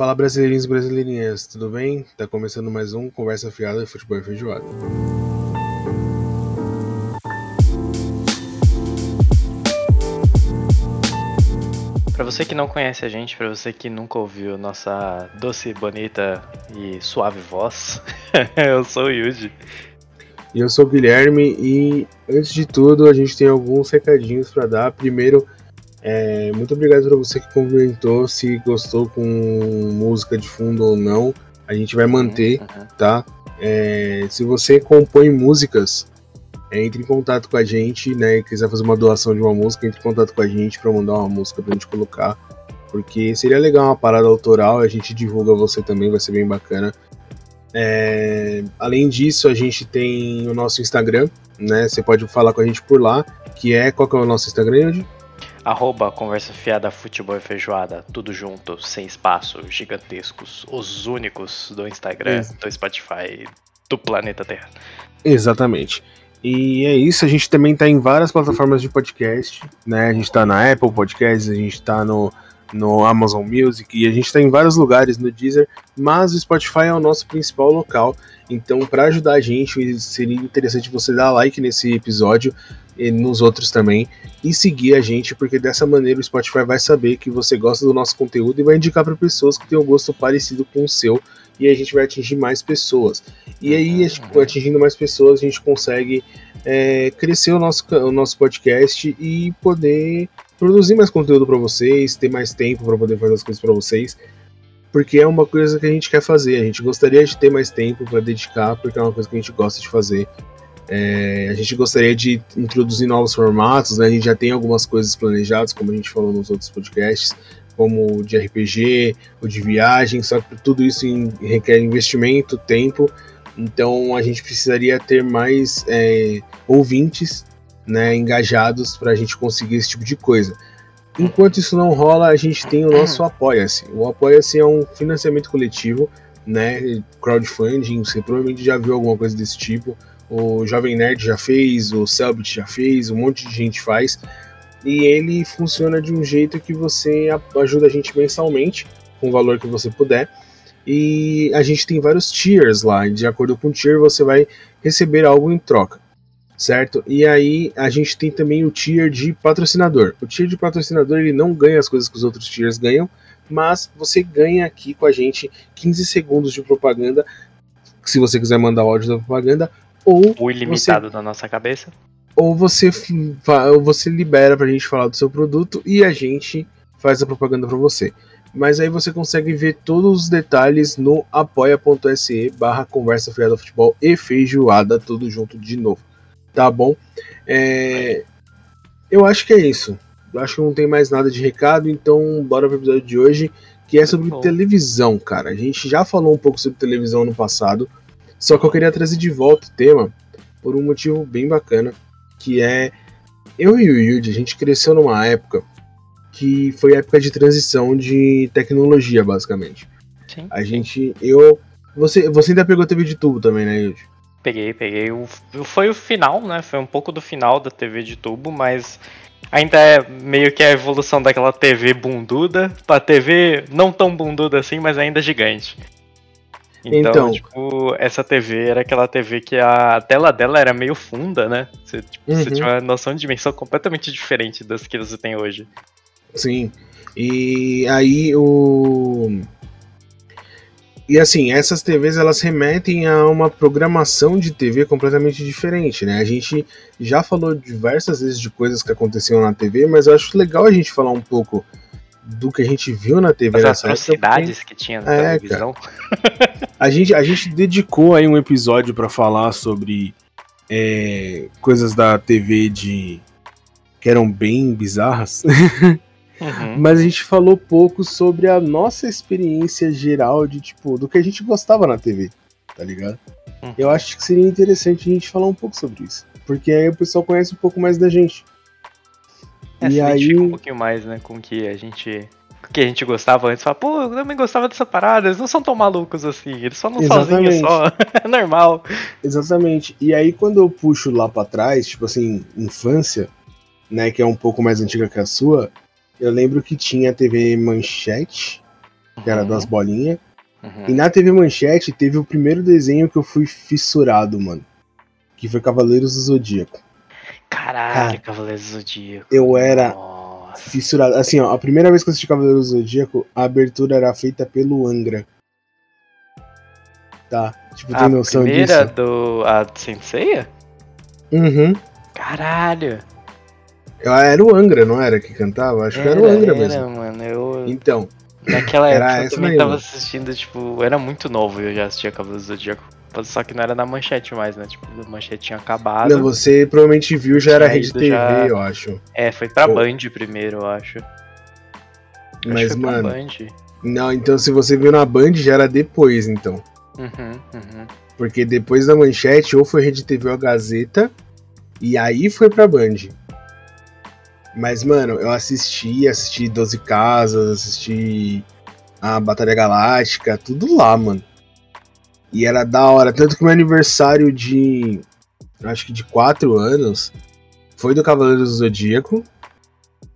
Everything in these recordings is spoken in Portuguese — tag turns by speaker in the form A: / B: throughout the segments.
A: Fala brasileirinhos e brasileirinhas, tudo bem? Tá começando mais um Conversa Fiada de Futebol e Feijoada.
B: Para você que não conhece a gente, para você que nunca ouviu nossa doce, bonita e suave voz, eu sou o Yuji.
A: E eu sou o Guilherme e antes de tudo a gente tem alguns recadinhos para dar. Primeiro, é, muito obrigado para você que comentou se gostou com música de fundo ou não. A gente vai manter, uhum. tá? É, se você compõe músicas, é, entre em contato com a gente, né? E quiser fazer uma doação de uma música, entre em contato com a gente para mandar uma música pra gente colocar. Porque seria legal uma parada autoral, a gente divulga você também, vai ser bem bacana. É, além disso, a gente tem o nosso Instagram, né? Você pode falar com a gente por lá, que é qual que é o nosso Instagram, Andy?
B: Arroba Conversa Fiada Futebol e Feijoada, tudo junto, sem espaço, gigantescos, os únicos do Instagram, do Spotify, do planeta Terra.
A: Exatamente. E é isso, a gente também está em várias plataformas de podcast, né? A gente está na Apple Podcasts, a gente está no, no Amazon Music e a gente está em vários lugares no Deezer, mas o Spotify é o nosso principal local. Então, para ajudar a gente, seria interessante você dar like nesse episódio e nos outros também e seguir a gente, porque dessa maneira o Spotify vai saber que você gosta do nosso conteúdo e vai indicar para pessoas que têm um gosto parecido com o seu e a gente vai atingir mais pessoas. E aí, uhum. atingindo mais pessoas, a gente consegue é, crescer o nosso, o nosso podcast e poder produzir mais conteúdo para vocês, ter mais tempo para poder fazer as coisas para vocês, porque é uma coisa que a gente quer fazer. A gente gostaria de ter mais tempo para dedicar, porque é uma coisa que a gente gosta de fazer. É, a gente gostaria de introduzir novos formatos, né? a gente já tem algumas coisas planejadas, como a gente falou nos outros podcasts, como o de RPG, o de viagem, só que tudo isso em, requer investimento, tempo, então a gente precisaria ter mais é, ouvintes né, engajados para a gente conseguir esse tipo de coisa. Enquanto isso não rola, a gente tem o nosso Apoia-se. O Apoia-se é um financiamento coletivo, né, crowdfunding, você provavelmente já viu alguma coisa desse tipo o Jovem Nerd já fez, o Selbit já fez, um monte de gente faz. E ele funciona de um jeito que você ajuda a gente mensalmente, com o valor que você puder. E a gente tem vários tiers lá, de acordo com o tier você vai receber algo em troca, certo? E aí a gente tem também o tier de patrocinador. O tier de patrocinador ele não ganha as coisas que os outros tiers ganham, mas você ganha aqui com a gente 15 segundos de propaganda, se você quiser mandar o áudio da propaganda, ou
B: o ilimitado você, na nossa cabeça.
A: Ou você, ou você libera pra gente falar do seu produto e a gente faz a propaganda para você. Mas aí você consegue ver todos os detalhes no apoia.se barra conversa fiada futebol e feijoada, tudo junto de novo. Tá bom? É, eu acho que é isso. Eu acho que não tem mais nada de recado, então bora pro episódio de hoje, que é sobre televisão, cara. A gente já falou um pouco sobre televisão no passado, só que eu queria trazer de volta o tema por um motivo bem bacana, que é eu e o Yuji, a gente cresceu numa época que foi época de transição de tecnologia, basicamente. Sim. A gente, eu, você, você ainda pegou TV de tubo também, né, Yuji?
B: Peguei, peguei. O, foi o final, né? Foi um pouco do final da TV de tubo, mas ainda é meio que a evolução daquela TV bunduda pra TV não tão bunduda assim, mas ainda gigante. Então, então, tipo, essa TV era aquela TV que a tela dela era meio funda, né? Você, tipo, uhum. você tinha uma noção de dimensão completamente diferente das que você tem hoje.
A: Sim. E aí o. E assim, essas TVs elas remetem a uma programação de TV completamente diferente, né? A gente já falou diversas vezes de coisas que aconteciam na TV, mas eu acho legal a gente falar um pouco do que a gente viu na TV
B: As nessa atrocidades época, que tinha na é, televisão.
A: a, gente, a gente dedicou aí um episódio para falar sobre é, coisas da TV de que eram bem bizarras. Uhum. Mas a gente falou pouco sobre a nossa experiência geral de tipo do que a gente gostava na TV, tá ligado? Uhum. Eu acho que seria interessante a gente falar um pouco sobre isso, porque aí o pessoal conhece um pouco mais da gente.
B: É, e aí um pouquinho mais, né, com que a gente que a gente gostava antes, fala, pô, eu também gostava dessa parada, eles não são tão malucos assim, eles só não sozinhos só, é normal.
A: Exatamente. E aí quando eu puxo lá para trás, tipo assim, infância, né, que é um pouco mais antiga que a sua, eu lembro que tinha a TV Manchete, que era
B: Uhum.
A: das bolinhas.
B: Uhum.
A: E na TV Manchete teve o primeiro desenho que eu fui fissurado, mano. Que foi Cavaleiros do Zodíaco.
B: Caralho,
A: Cara,
B: Cavaleiros do Zodíaco.
A: Eu era
B: Nossa.
A: fissurado. Assim, ó, a primeira vez que eu assisti Cavaleiros do Zodíaco, a abertura era feita pelo Angra. Tá? Tipo, tem
B: A
A: noção
B: primeira
A: disso?
B: do. A do Senseiya?
A: Uhum.
B: Caralho.
A: Era o Angra, não era que cantava? Acho que era o Angra mesmo.
B: mano. Eu,
A: Então,
B: naquela
A: era
B: época eu também tava assistindo, tipo, era muito novo e eu já assistia Cavaleiros do Zodíaco. Só que não era na manchete mais, né? Tipo, a manchete tinha acabado.
A: não, você provavelmente viu, já era
B: Tinha
A: Rede TV,
B: já-
A: eu acho.
B: É, foi pra
A: Pô.
B: Band primeiro, eu acho. Acho que
A: Mas,
B: pra
A: mano,
B: Band.
A: não, então se você viu na Band, já era depois, então.
B: Uhum, uhum.
A: Porque depois da manchete, ou foi Rede TV ou a Gazeta, e aí foi pra Band. Mas, mano, eu assisti, assisti 12 Casas, assisti a Batalha Galáctica, tudo lá, mano. E era da hora. Tanto que meu aniversário de. Acho que de 4 anos foi do Cavaleiros do Zodíaco,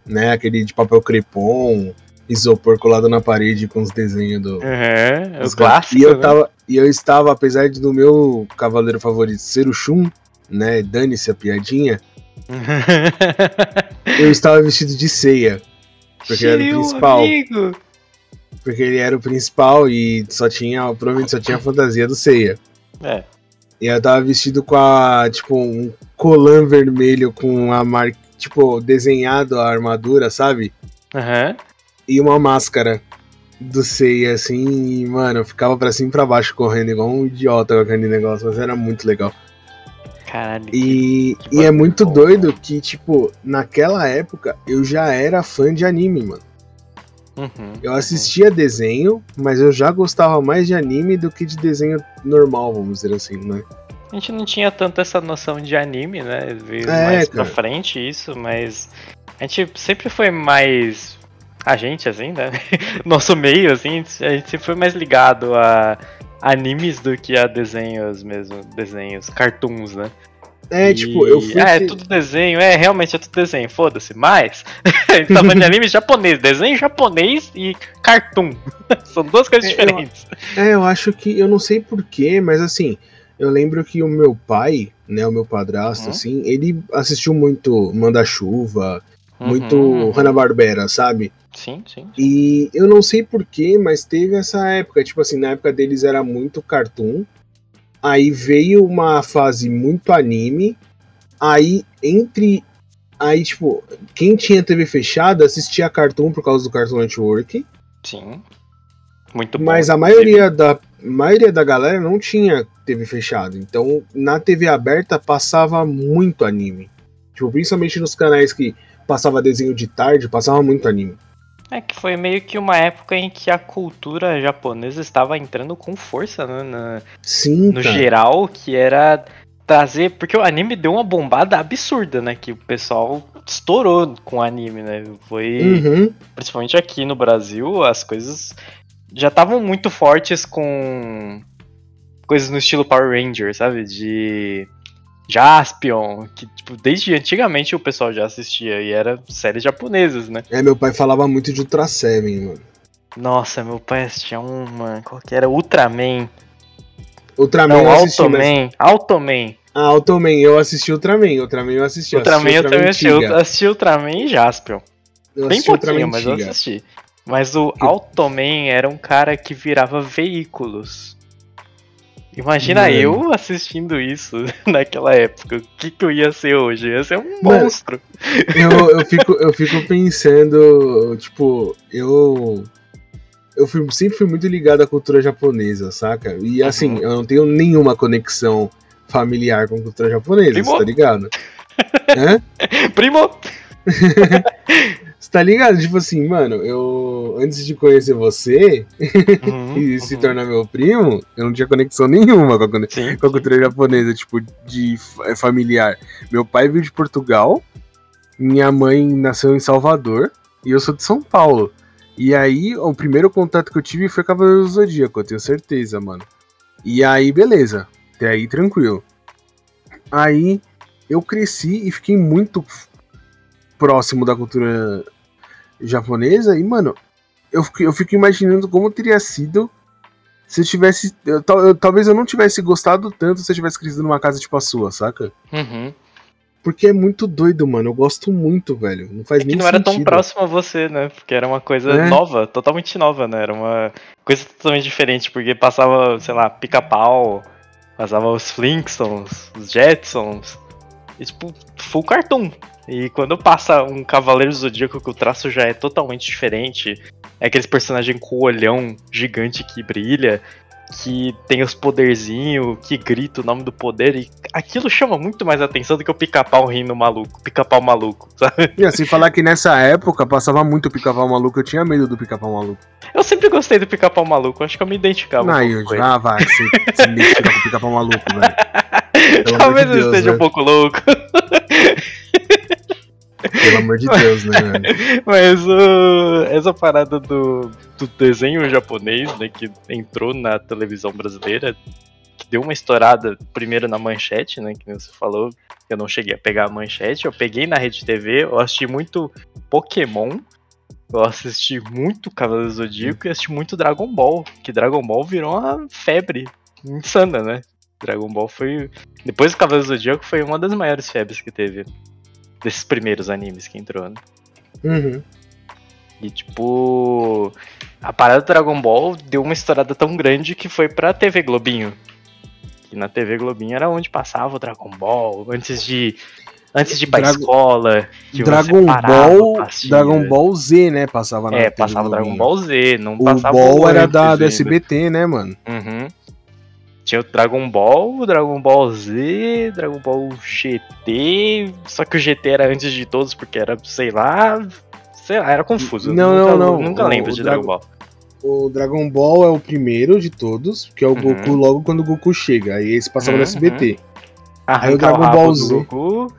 A: né? Aquele de papel crepom, isopor colado na parede com os desenhos do,
B: Uhum,
A: os
B: o clássico.
A: E eu,
B: né?
A: tava, e eu estava, apesar de do meu cavaleiro favorito ser o Shun, né? Dane-se a piadinha. Eu estava vestido de ceia. Porque era o principal.
B: amigo.
A: Porque ele era o principal e só tinha, provavelmente só tinha a fantasia do ceia.
B: É.
A: E eu tava vestido com a, tipo, um colã vermelho com a marca, tipo, desenhado a armadura, sabe?
B: Aham.
A: E uma máscara do Seiya, assim, e, mano, eu ficava pra cima e pra baixo correndo igual um idiota com aquele negócio, mas era muito legal.
B: Caralho.
A: E, e é muito
B: bom,
A: doido que, tipo, naquela época eu já era fã de anime, mano.
B: Uhum,
A: Eu assistia desenho, mas eu já gostava mais de anime do que de desenho normal, vamos dizer assim, né?
B: A gente não tinha tanto essa noção de anime, né? Veio
A: É,
B: mais pra
A: cara.
B: frente isso, mas a gente sempre foi mais. A gente, assim, né? Nosso meio, assim, a gente sempre foi mais ligado a animes do que a desenhos mesmo, desenhos, cartoons, né?
A: É,
B: E-
A: tipo, eu fui.
B: Ah, é
A: ter-
B: tudo desenho, é, realmente é tudo desenho, foda-se. Mas, a gente tá de anime japonês, desenho japonês e cartoon. São duas coisas
A: É, eu-
B: diferentes.
A: É, eu acho que. Eu não sei porquê, mas assim. Eu lembro que o meu pai, né, o meu padrasto,
B: Uhum.
A: assim, ele assistiu muito Manda-Chuva, muito
B: Uhum, uhum.
A: Hanna-Barbera, sabe?
B: Sim, sim.
A: E eu não sei porquê, mas teve essa época. Tipo assim, na época deles era muito cartoon. Aí veio uma fase muito anime. Aí, entre. Aí, tipo, quem tinha TV fechada assistia Cartoon por causa do Cartoon Network.
B: Sim. Muito bom.
A: Mas a maioria da, maioria da galera não tinha TV fechada. Então, na TV aberta passava muito anime. Tipo, principalmente nos canais que passava desenho de tarde, passava muito anime.
B: É que foi meio que uma época em que a cultura japonesa estava entrando com força, né? na-
A: Sim,
B: no
A: cara.
B: geral, que era trazer. Porque o anime deu uma bombada absurda, né? Que o pessoal estourou com o anime, né? Foi.
A: Uhum.
B: Principalmente aqui no Brasil, as coisas já estavam muito fortes com coisas no estilo Power Ranger, sabe? De Jaspion, que tipo, desde antigamente o pessoal já assistia e era séries japonesas, né?
A: É, meu pai falava muito de Ultra Seven, mano.
B: Nossa, meu pai assistia uma, qual que era? Ultraman.
A: Ultraman
B: Não,
A: eu assisti, mas...
B: Automan. Automan.
A: Ah, Ultraman, eu assisti Ultraman. Ultraman eu assisti.
B: Ultraman eu também assisti. Eu assisti Ultraman e Jaspion.
A: Eu
B: Bem pouquinho, mas eu assisti. Mas o Automan era um cara que virava veículos. Imagina
A: Mano.
B: eu assistindo isso naquela época. O que, que eu ia ser hoje? Eu ia ser um
A: Mano.
B: monstro.
A: eu, eu, fico, eu fico pensando, tipo, eu. Eu fui- sempre fui muito ligado à cultura japonesa, saca? E assim,
B: Uhum.
A: eu não tenho nenhuma conexão familiar com cultura japonesa,
B: Primo?
A: tá ligado?
B: Primo!
A: Tá ligado? Tipo assim, mano, eu. Antes de conhecer você
B: Uhum,
A: e se
B: uhum.
A: tornar meu primo, eu não tinha conexão nenhuma com a,
B: Sim.
A: com a cultura japonesa, tipo, de fa- familiar. Meu pai veio de Portugal, minha mãe nasceu em Salvador e eu sou de São Paulo. E aí, o primeiro contato que eu tive foi Cavaleiro do Zodíaco, eu tenho certeza, mano. E aí, beleza. Até aí, tranquilo. Aí, eu cresci e fiquei muito próximo da cultura japonesa e, mano, eu fico, eu fico imaginando como teria sido se eu tivesse. Eu, eu, talvez eu não tivesse gostado tanto se eu tivesse crescido numa casa tipo a sua, saca?
B: Uhum.
A: Porque é muito doido, mano. Eu gosto muito, velho. Não faz
B: É
A: nem
B: que não era tão
A: sentido.
B: próximo a você, né? Porque era uma coisa
A: É.
B: nova, totalmente nova, né? Era uma coisa totalmente diferente, porque passava, sei lá, pica-pau, passava os Flintstones, os Jetsons, e tipo, full cartoon. E quando passa um Cavaleiro Zodíaco que o traço já é totalmente diferente, é aqueles personagens com o olhão gigante que brilha, que tem os poderzinhos, que grita o nome do poder, e aquilo chama muito mais atenção do que o pica-pau rindo maluco, pica-pau maluco, sabe?
A: E assim, falar que nessa época passava muito o pica-pau maluco, eu tinha medo do pica-pau maluco.
B: Eu sempre gostei do pica-pau maluco, acho que eu me identificava.
A: Não,
B: um pouco ele.
A: ah, vai, você se identifica com o pica-pau maluco, velho.
B: Talvez
A: de
B: eu esteja
A: né?
B: um pouco louco,
A: Pelo amor de Deus, né,
B: mas uh, essa parada do, do desenho japonês, né, que entrou na televisão brasileira, que deu uma estourada primeiro na manchete, né, que você falou, que eu não cheguei a pegar a manchete, eu peguei na Rede TV, eu assisti muito Pokémon, eu assisti muito Cavaleiro do Zodíaco e assisti muito Dragon Ball, que Dragon Ball virou uma febre insana, né? Dragon Ball foi. Depois do Cavaleiro do Zodíaco foi uma das maiores febres que teve. Desses primeiros animes que entrou, né?
A: Uhum.
B: E tipo. A parada do Dragon Ball deu uma estourada tão grande que foi pra TV Globinho. Que na TV Globinho era onde passava o Dragon Ball, antes de. Antes de ir pra
A: Drago-
B: escola.
A: Dragon Ball, Dragon? Ball Z, né, passava na
B: É,
A: TV
B: passava Dragon
A: Globinho.
B: Ball Z, não
A: O
B: passava
A: Ball era da, do. SBT, né, mano?
B: Uhum. Tinha o Dragon Ball, o Dragon Ball Z, Dragon Ball GT, só que o GT era antes de todos porque era, sei lá, sei lá, era confuso.
A: Não,
B: nunca,
A: não, não.
B: Nunca
A: O-
B: lembro
A: o
B: de
A: Dragon-
B: Ball.
A: O Dragon Ball é o primeiro de todos, que é o
B: Uhum.
A: Goku logo quando o Goku chega. Aí esse passava no
B: Uhum,
A: SBT.
B: Arrancar
A: Aí o Dragon
B: rabo
A: Ball Z.
B: Goku.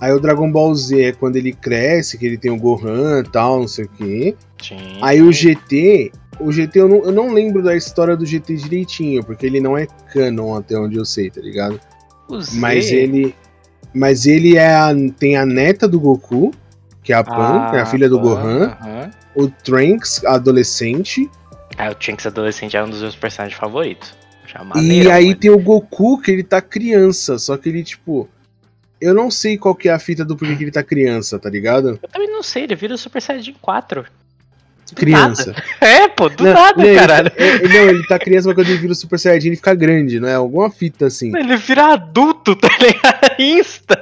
A: Aí o Dragon Ball Z é quando ele cresce, que ele tem o Gohan e tal, não sei o quê.
B: Sim.
A: Aí o GT, o GT eu não, eu não lembro da história do GT direitinho, porque ele não é canon até onde eu sei, tá ligado? Mas ele. Mas ele é a- tem a neta do Goku, que é a Pan, que é a filha do
B: Pan,
A: Gohan.
B: aham.
A: O Trunks, adolescente.
B: Ah, o Trunks adolescente é um dos meus personagens favoritos.
A: E
B: maneiro,
A: aí
B: mano.
A: tem o Goku, que ele tá criança, só que ele, tipo. Eu não sei qual que é a fita do porquê que ele tá criança, tá ligado?
B: Eu também não sei, ele vira o Super Saiyajin 4.
A: Criança.
B: nada. É, pô, do
A: Não,
B: nada,
A: não, ele-
B: caralho.
A: é- é- não, ele tá criança, mas quando ele vira o Super Saiyajin, ele fica grande, não é? Alguma fita assim.
B: Ele vira adulto, tá ligado? Insta.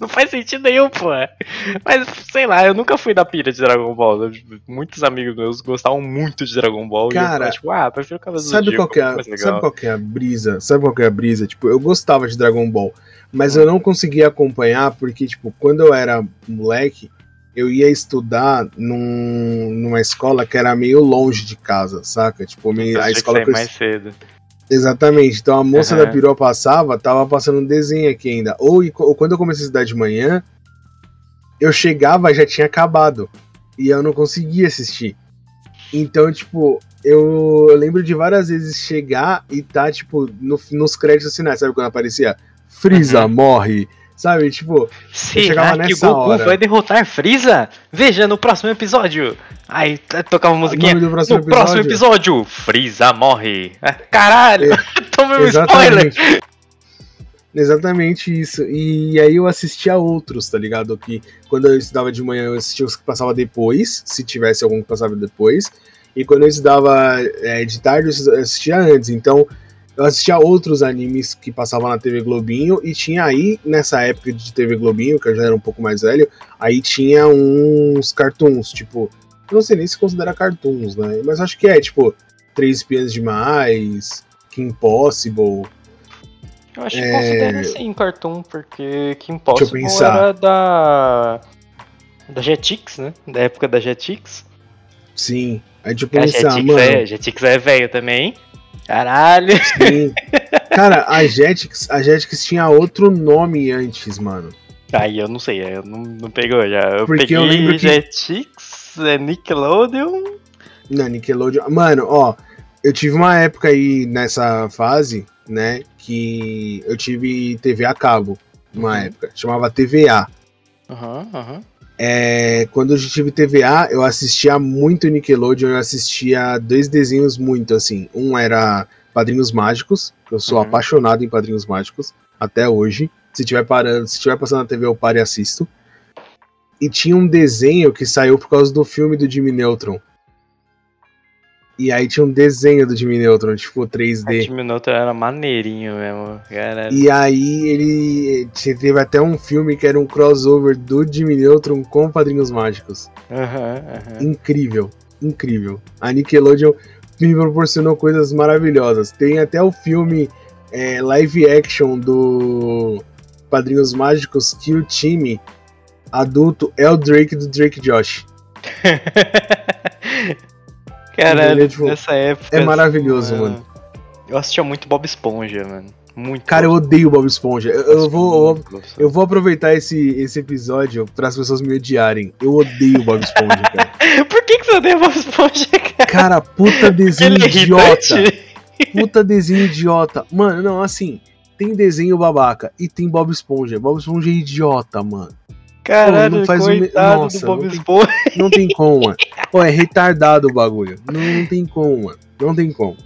B: Não faz sentido nenhum, pô. Mas, sei lá, eu nunca fui da pira de Dragon Ball. Muitos amigos meus gostavam muito de Dragon Ball. e eu
A: Cara,
B: tipo, ah, prefiro Cavaleiro do
A: Sabe qual, que é, sabe qual que é a brisa? Sabe qual que é a brisa? Tipo, eu gostava de Dragon Ball, mas eu não conseguia acompanhar porque, tipo, quando eu era moleque, eu ia estudar num, numa escola que era meio longe de casa, saca? Tipo, meio,
B: Eu
A: a escola que eu
B: mais cedo.
A: Exatamente. Então a moça
B: Aham.
A: da perua passava, tava passando um desenho aqui ainda. Ou, ou quando eu comecei a estudar de manhã, eu chegava já tinha acabado. E eu não conseguia assistir. Então, tipo, eu, eu lembro de várias vezes chegar e tá, tipo, no- nos créditos finais, sabe quando aparecia? Freeza
B: Uhum.
A: morre. Sabe, tipo,
B: Será que
A: nessa
B: Goku
A: hora.
B: vai derrotar Freeza? Veja no próximo episódio. Aí tocava uma
A: o
B: musiquinha.
A: nome do próximo
B: No próximo episódio, Freeza morre. Ah, Caralho, toma um spoiler.
A: Exatamente. Exatamente isso. E aí eu assistia outros, tá ligado? Que quando eu estudava de manhã eu assistia os que passava depois, se tivesse algum que passava depois. E quando eu estudava é, de tarde eu assistia antes. Então eu assistia outros animes que passavam na TV Globinho. E tinha aí, nessa época de TV Globinho, que eu já era um pouco mais velho, aí tinha uns cartoons, tipo. Eu não sei nem se considera cartoons, né? Mas acho que é, tipo, Três Espiãs Demais, Kim Possible.
B: Eu acho que
A: É.
B: considera assim Cartoon, porque Kim Possible era da. Da Jetix, né? Da época da Jetix.
A: Sim. Aí tipo
B: A
A: pensar,
B: Jetix
A: mano.
B: é, Jetix é velho também. Caralho.
A: Sim. Cara, a Jetix, a Jetix tinha outro nome antes, mano.
B: Aí eu não sei, eu não, não pegou já. Eu
A: Porque
B: peguei
A: eu lembro que-
B: Jetix, é Nickelodeon.
A: Na Nickelodeon. Mano, ó, eu tive uma época aí nessa fase, né, que eu tive TV a cabo, uma
B: Uhum.
A: época. Chamava TVA.
B: Aham, aham.
A: É, quando eu tive TVA, eu assistia muito Nickelodeon, eu assistia dois desenhos muito, assim. Um era Padrinhos Mágicos, que eu sou
B: Uhum.
A: apaixonado em Padrinhos Mágicos, até hoje. Se tiver parando, se tiver passando na TV, eu paro e assisto. E tinha um desenho que saiu por causa do filme do Jimmy Neutron. E aí tinha um desenho do Jimmy Neutron, tipo 3D.
B: Jimmy Neutron era maneirinho mesmo, cara.
A: E aí ele teve até um filme que era um crossover do Jimmy Neutron com Padrinhos Mágicos.
B: Aham, aham.
A: Incrível, incrível. A Nickelodeon me proporcionou coisas maravilhosas. Tem até o filme é, live action do Padrinhos Mágicos que o time adulto é o Drake do Drake Josh.
B: Caralho,
A: Entendeu? Tipo,
B: nessa época.
A: é maravilhoso,
B: assim,
A: mano.
B: Eu assistia muito Bob Esponja, mano. Muito.
A: Cara, eu odeio Bob Esponja. Eu, eu vou, eu. Eu vou aproveitar esse, esse episódio para as pessoas me odiarem. Eu odeio Bob Esponja, cara.
B: Por que, que você odeia Bob Esponja, cara?
A: Cara, puta desenho
B: é
A: idiota.
B: irritante?
A: Puta desenho idiota. Mano, não, assim, tem desenho babaca e tem Bob Esponja. Bob Esponja é idiota, mano.
B: Caralho,
A: não faz o me-
B: coitado
A: Nossa,
B: do Bob Esponja.
A: Não tem como, mano. Pô, é retardado o bagulho. Não, não tem como, mano. Não tem como.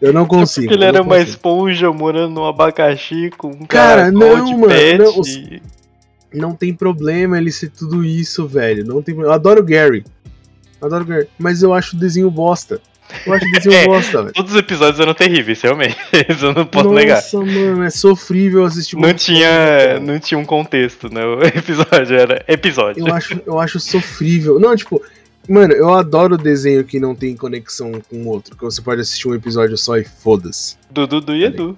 A: Eu não consigo.
B: Porque ele era uma esponja morando num abacaxi com um
A: Cara,
B: caracol
A: não,
B: de
A: mano, não, os- Não tem problema ele ser tudo isso, velho. Não tem problema. Eu adoro o Gary. Adoro o Gary. Mas eu acho o desenho bosta. Eu acho o desenho
B: É.
A: bosta, velho.
B: Todos os episódios eram terríveis, realmente. Isso eu não posso negar.
A: Nossa, mano, é sofrível assistir
B: Não tinha, não tinha um contexto, né? O episódio era episódio.
A: Eu acho, eu acho sofrível. Não, tipo, mano, eu adoro desenho que não tem conexão com o outro. Que você pode assistir um episódio só e foda-se.
B: Do Dudu e Edu.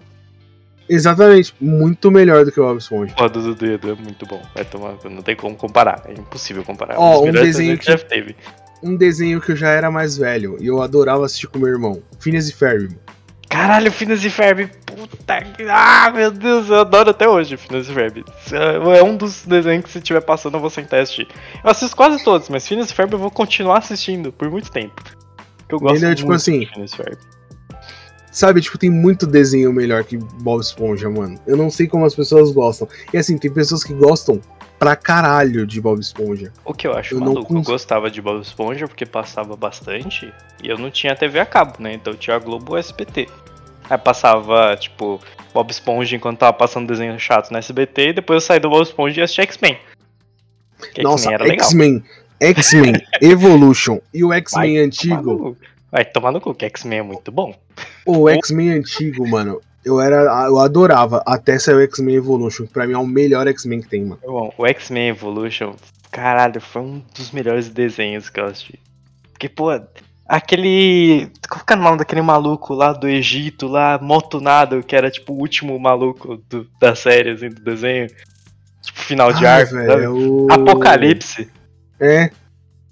A: Exatamente. Muito melhor do que o Bob Esponja.
B: Pô, do Dudu e Edu é muito bom. Vai tomar, não tem como comparar. É impossível comparar.
A: Ó, um
B: melhores
A: desenho
B: desenhos
A: que-
B: já teve.
A: Um desenho que eu já era mais velho e eu adorava assistir com meu irmão. Phineas e Ferb.
B: Caralho, Phineas e Ferb. Puta que. Ah, meu Deus, eu adoro até hoje Phineas e Ferb. É um dos desenhos que se tiver passando eu vou sentar e assistir. Eu assisto quase todos, mas Phineas e Ferb eu vou continuar assistindo por muito tempo. Porque eu gosto
A: Ele é, tipo
B: muito
A: assim,
B: de Phineas e Ferb.
A: Sabe, tipo, tem muito desenho melhor que Bob Esponja, mano. Eu não sei como as pessoas gostam. E assim, tem pessoas que gostam pra caralho de Bob Esponja.
B: O que eu acho
A: Eu não
B: maluco, eu gostava de Bob Esponja porque passava bastante e eu não tinha TV a cabo, né? Então tinha a Globo SBT. Aí passava, tipo, Bob Esponja enquanto tava passando desenho chato no SBT e depois eu saí do Bob Esponja e assisti X-Men.
A: Nossa,
B: X-Men.
A: X-Men. Evolution e o X-Men antigo.
B: Vai tomar no cu, que X-Men é muito bom.
A: O X-Men antigo, mano, eu era. Eu adorava até sair o X-Men Evolution, que pra mim é o melhor X-Men que tem, mano.
B: Bom, o X-Men Evolution, caralho, foi um dos melhores desenhos que eu assisti. Porque, pô, aquele. Qual que era o nome daquele maluco lá do Egito, lá, motunado, que era tipo o último maluco do- da série, assim, do desenho? Tipo, final de
A: Ah,
B: arco,
A: velho, é o...
B: Apocalipse.
A: É,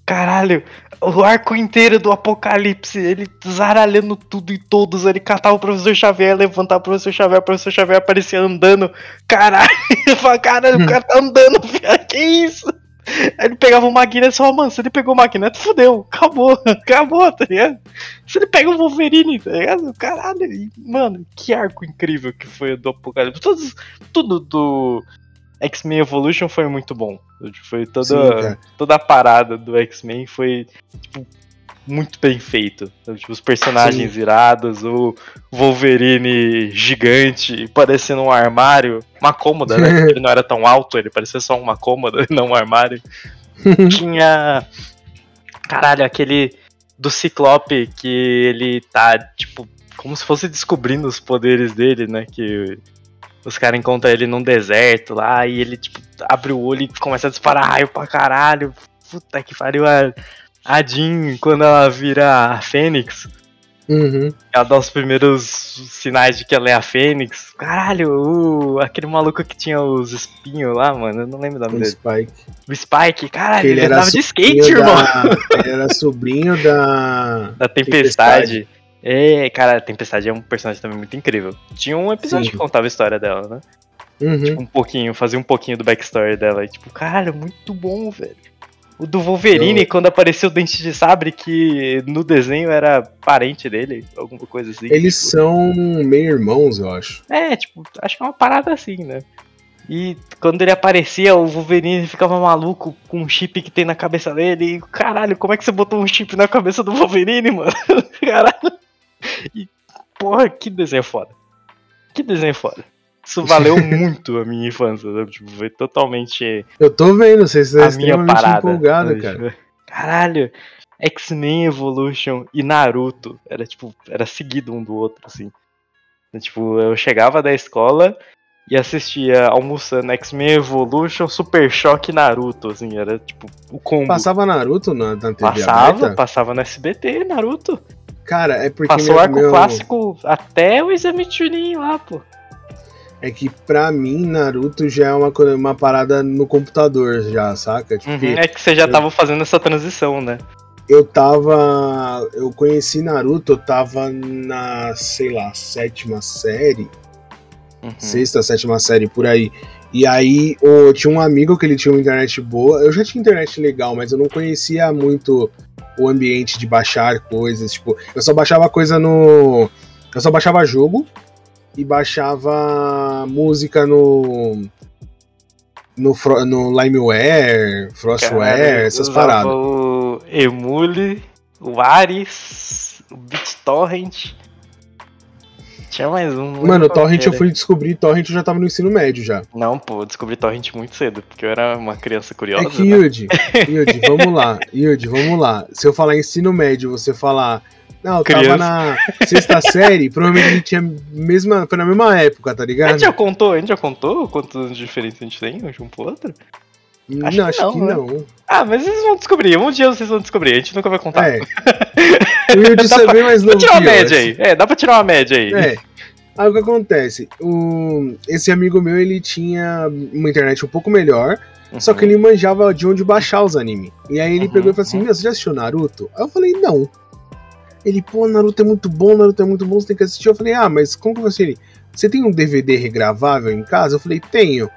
B: Caralho, o arco inteiro do Apocalipse, ele zaralhando tudo e todos, ele catava o professor Xavier, levantava o professor Xavier, o professor Xavier aparecia andando, caralho, eu caralho, o cara tá andando, que isso? Aí ele pegava o Magneto e falava, mano, se ele pegou o Magneto, fudeu, acabou, acabou, tá ligado? Se ele pega o Wolverine, tá ligado? Caralho, mano, que arco incrível que foi do Apocalipse. Todos, tudo do X-Men Evolution foi muito bom. Foi toda,
A: Sim,
B: toda a parada do X-Men foi, tipo, muito bem feito. Tipo, os personagens irados, o Wolverine gigante, parecendo um armário. Uma cômoda, né? Ele não era tão alto, ele parecia só uma cômoda, não um armário. Tinha. Caralho, aquele do Ciclope que ele tá, tipo, como se fosse descobrindo os poderes dele, né? Que os caras encontram ele num deserto lá e ele, tipo, abre o olho e começa a disparar raio pra caralho. Puta que pariu a, a Jean, quando ela vira a Fênix,
A: Uhum.
B: ela dá os primeiros sinais de que ela é a Fênix. Caralho, aquele maluco que tinha os espinhos lá, mano, eu não lembro o nome
A: O
B: dele.
A: Spike.
B: O Spike, caralho, ele,
A: ele era
B: andava de skate,
A: sobrinho
B: irmão.
A: da- Ele era sobrinho da.
B: Da Tempestade. É, cara, a Tempestade é um personagem também muito incrível. Tinha um episódio
A: Sim.
B: que contava a história dela, né?
A: Uhum.
B: Um pouquinho, fazia um pouquinho do backstory dela. E, tipo, cara, muito bom, velho. O do Wolverine,
A: Eu-
B: quando apareceu o Dente de Sabre, que no desenho era parente dele, alguma coisa assim.
A: Eles
B: tipo.
A: são meio irmãos, eu acho.
B: É, tipo, acho que é uma parada assim, né? E quando ele aparecia, o Wolverine ficava maluco com um chip que tem na cabeça dele. E, caralho, como é que você botou um chip na cabeça do Wolverine, mano? Caralho. E, porra, que desenho foda. Que desenho foda. Isso valeu muito a minha infância, sabe? Tipo, foi totalmente.
A: Eu tô vendo, vocês estão extremamente
B: parada.
A: empolgado, cara.
B: Caralho, X-Men Evolution e Naruto. Era tipo, era seguido um do outro, assim. Tipo, eu chegava da escola e assistia almoçando X-Men Evolution, Super Choque e Naruto, assim, era tipo o combo.
A: Passava Naruto na, na TV
B: Passava,
A: aberta?
B: passava no SBT, Naruto.
A: Cara, é porque
B: Passou o arco
A: meu-
B: clássico até o exame Chunin lá, pô.
A: É que pra mim, Naruto já é uma, uma parada no computador, já, saca? Tipo,
B: Uhum, É que você já tava fazendo essa transição, né?
A: eu tava. Eu conheci Naruto, eu tava na, sei lá, sétima série.
B: Uhum.
A: Sexta, sétima série, por aí. E aí, eu tinha um amigo que ele tinha uma internet boa. Eu já tinha internet legal, mas eu não conhecia muito o ambiente de baixar coisas. Tipo, eu só baixava coisa no. Eu só baixava jogo e baixava música no. No, no LimeWare, Frostware,
B: Caralho,
A: essas paradas.
B: O Emule, o Ares, o BitTorrent. Tinha mais um. não
A: Mano, Torrent eu fui descobrir, Torrent eu já tava no ensino médio já.
B: Não, pô, eu descobri Torrent muito cedo, porque eu era uma criança curiosa.
A: É que,
B: né?
A: Yudi, Yudi, vamos lá, Yudi, vamos lá. Se eu falar ensino médio, você falar. Não, eu tava
B: Criança.
A: na sexta série, provavelmente a gente tinha mesma. Foi na mesma época, tá
B: A
A: ligado?
B: gente já contou, a gente já contou quantos anos de diferença a gente tem um pro outro?
A: não,
B: acho que
A: acho
B: não,
A: que
B: né?
A: não.
B: Ah, mas vocês vão descobrir, um dia vocês vão descobrir, a gente nunca vai contar.
A: É. O é
B: pra-
A: bem mais
B: Dá pra
A: novo
B: tirar uma média aí. É, dá pra tirar uma média aí.
A: É. Aí o que acontece? O, esse amigo meu, ele tinha uma internet um pouco melhor, só que ele manjava de onde baixar os animes. E aí ele
B: Uhum,
A: pegou e falou assim:
B: uhum.
A: Meu, você já assistiu Naruto? Aí eu falei: Não. Ele, pô, Naruto é muito bom, Naruto é muito bom, você tem que assistir. Eu falei: Ah, mas como que você. Você tem um DVD regravável em casa? Eu falei: Tenho.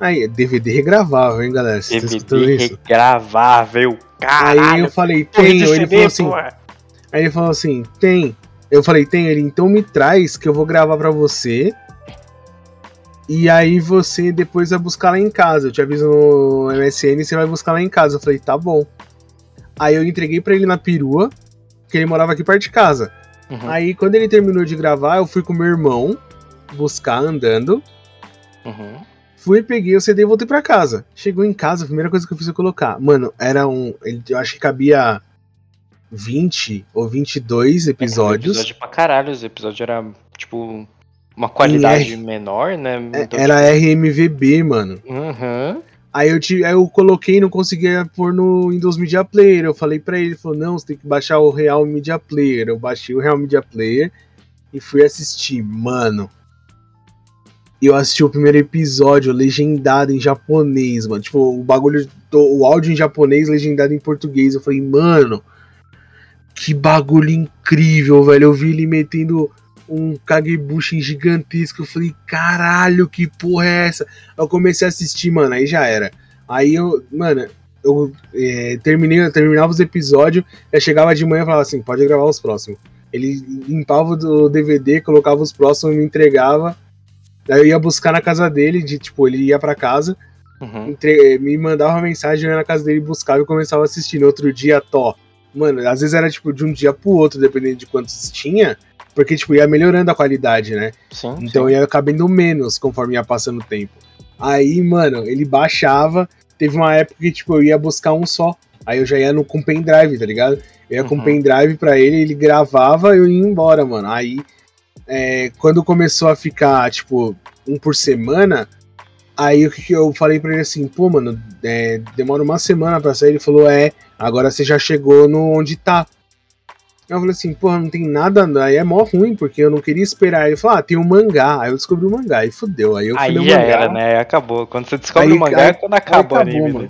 A: Aí, DVD regravável, hein, galera? Você tá
B: DVD
A: isso?
B: regravável,
A: Aí
B: caralho.
A: eu falei: Tenho. Ele falou assim:
B: porra.
A: Aí ele falou assim: tem. Eu falei, tem ele, então me traz que eu vou gravar pra você. E aí você depois vai buscar lá em casa. Eu te aviso no MSN e você vai buscar lá em casa. Eu falei, tá bom. Aí eu entreguei pra ele na perua, que ele morava aqui perto de casa.
B: Uhum,
A: Aí quando ele terminou de gravar, eu fui com meu irmão buscar andando.
B: uhum.
A: Fui, peguei o CD e voltei pra casa. Chegou em casa, a primeira coisa que eu fiz foi colocar. Mano, era um. Eu acho que cabia 20 ou 22 episódios.
B: Episódio pra caralho, os episódios eram, tipo, uma qualidade menor, né?
A: É,
B: Então,
A: Era RMVB, mano.
B: Uhum.
A: Aí eu, te, aí eu coloquei e não conseguia pôr no Windows Media Player. Eu falei pra ele, ele falou, não, você tem que baixar o Real Media Player. Eu baixei o Real Media Player e fui assistir. Mano, eu assisti o primeiro episódio legendado em japonês, mano. Tipo, o bagulho, o áudio em japonês legendado em português. Eu falei, mano, que bagulho incrível, velho. Eu vi ele metendo um Kagebushin gigantesco. Eu falei, caralho, que porra é essa? Eu comecei a assistir, mano, aí já era. Aí eu, mano, eu é, terminei, eu terminava os episódios, eu chegava de manhã e falava assim, pode gravar os próximos. Ele limpava o DVD, colocava os próximos, me entregava. Daí eu ia buscar na casa dele, de tipo, ele ia pra casa,
B: Uhum.
A: entre- me mandava uma mensagem, eu ia na casa dele, buscava e começava a assistir. No outro dia, tó. Mano, às vezes era tipo de um dia pro outro, dependendo de quantos tinha, porque tipo, ia melhorando a qualidade, né?
B: Sim,
A: Então
B: sim.
A: ia cabendo menos conforme ia passando o tempo. Aí, mano, ele baixava. Teve uma época que, tipo, eu ia buscar um só. Aí eu já ia no, com pendrive, tá ligado? Eu ia com
B: Uhum.
A: pendrive pra ele, ele gravava eu ia embora, mano. Aí, é, quando começou a ficar, tipo, um por semana, aí o que que eu falei pra ele assim, pô, mano, é, demora uma semana pra sair. Ele falou, é, agora você já chegou no onde tá. Eu falei assim, porra, não tem nada, aí é mó ruim, porque eu não queria esperar. Ele falou, ah, tem um mangá. Aí eu descobri o mangá, aí fudeu. Aí eu fui
B: Aí
A: no
B: já
A: mangá.
B: era, né? Acabou. Quando você descobre
A: Aí-
B: o mangá
A: aí-
B: é quando acaba o anime,
A: mano.
B: né?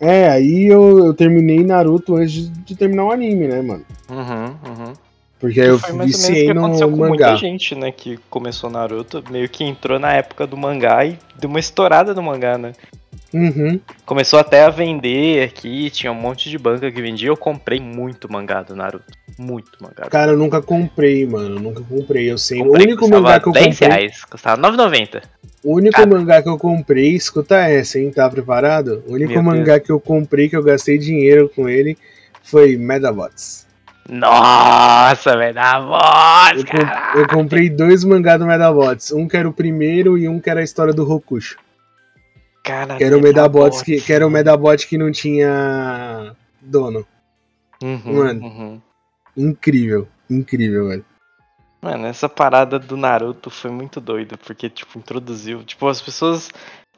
A: É, aí eu, eu terminei Naruto antes de, de terminar o anime, né, mano?
B: Uhum, uhum.
A: Porque aí eu
B: Foi mais ou menos o que aconteceu com
A: mangá.
B: muita gente, né? Que começou Naruto, meio que entrou na época do mangá e deu uma estourada no mangá, né?
A: Uhum.
B: Começou até a vender aqui, tinha um monte de banca que vendia. Eu comprei muito mangá do Naruto. Muito mangá.
A: Cara, eu nunca comprei, mano. Nunca comprei. Eu sei.
B: Comprei,
A: o único mangá que eu
B: 10
A: comprei.
B: reais, custava 9,90.
A: O único Cara. mangá que eu comprei, escuta essa, hein? Tá preparado? O único Meu mangá Deus. que eu comprei, que eu gastei dinheiro com ele, foi Medabots.
B: Nossa, Medabots,
A: eu, eu comprei dois mangás do Medabots. Um que era o primeiro e um que era a história do Rokusho. Cara, que era o Medabots que, que era o Medabot que não tinha dono. Uhum, Mano, uhum. incrível, incrível, velho.
B: Mano, essa parada do Naruto foi muito doida, porque, tipo, introduziu. Tipo, as pessoas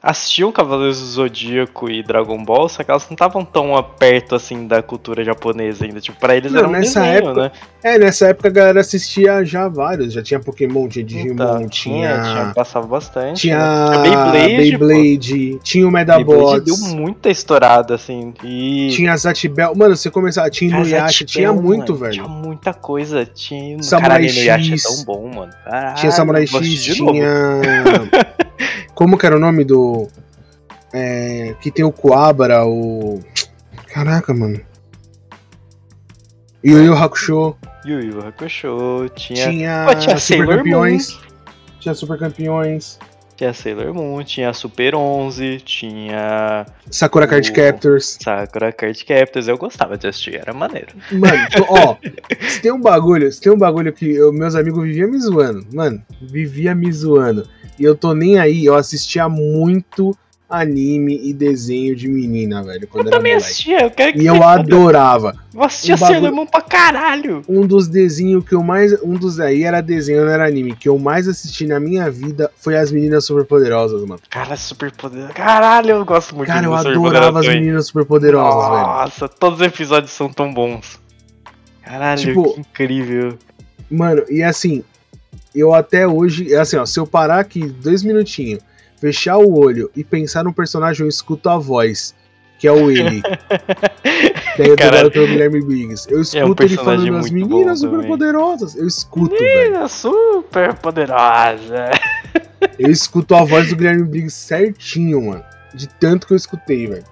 B: assistiam Cavaleiros do Zodíaco e Dragon Ball, só que elas não estavam tão perto assim da cultura japonesa ainda. Tipo, pra eles não, era um nessa desenho,
A: época,
B: né?
A: É, nessa época a galera assistia já vários. Já tinha Pokémon, tinha Digimon, então,
B: tinha, tinha. Passava bastante.
A: Tinha, né? tinha Beyblade, Beyblade tinha o Medabots.
B: deu muita estourada, assim. E...
A: Tinha Zatibel. Mano, você começava. Tinha Inuyasha, tinha muito,
B: mano,
A: velho.
B: Tinha muita coisa. Tinha.
A: Samurai Caralho,
B: X. É tão bom, mano. Caralho,
A: tinha Samurai X, tinha. Como que era o nome do. É, que tem o Coabra, o. Caraca, mano. Yu Yu Hakusho.
B: Yu Yu Hakusho. Tinha.
A: Tinha, Pô, tinha Super Campeões. Tinha Super Campeões.
B: Tinha Sailor Moon, tinha Super 11, tinha.
A: Sakura o... Card Captors.
B: Sakura Card Captors, eu gostava de assistir, era maneiro.
A: Mano, ó, se tem um bagulho, se tem um bagulho que eu, meus amigos viviam me zoando, mano, vivia me zoando. E eu tô nem aí, eu assistia muito anime e desenho de menina, velho. Quando eu era também moleque. assistia, eu quero que E eu adorava.
B: Eu assistia um Sailor Moon pra caralho.
A: Um dos desenhos que eu mais. Um dos aí era desenho, não era anime. Que eu mais assisti na minha vida foi as meninas superpoderosas, mano.
B: Cara, superpoderosas. Caralho, eu gosto muito
A: Cara, eu adorava as meninas superpoderosas, Nossa, velho.
B: Nossa, todos os episódios são tão bons. Caralho, tipo, que incrível.
A: Mano, e assim, eu até hoje. Assim, ó, se eu parar aqui dois minutinhos fechar o olho e pensar no personagem, eu escuto a voz, que é o ele. Daí é dublado pelo Guilherme Briggs. Eu escuto é um ele falando das meninas super poderosas. Eu escuto, velho. Menina
B: super poderosa.
A: eu escuto a voz do Guilherme Briggs certinho, mano. De tanto que eu escutei, velho.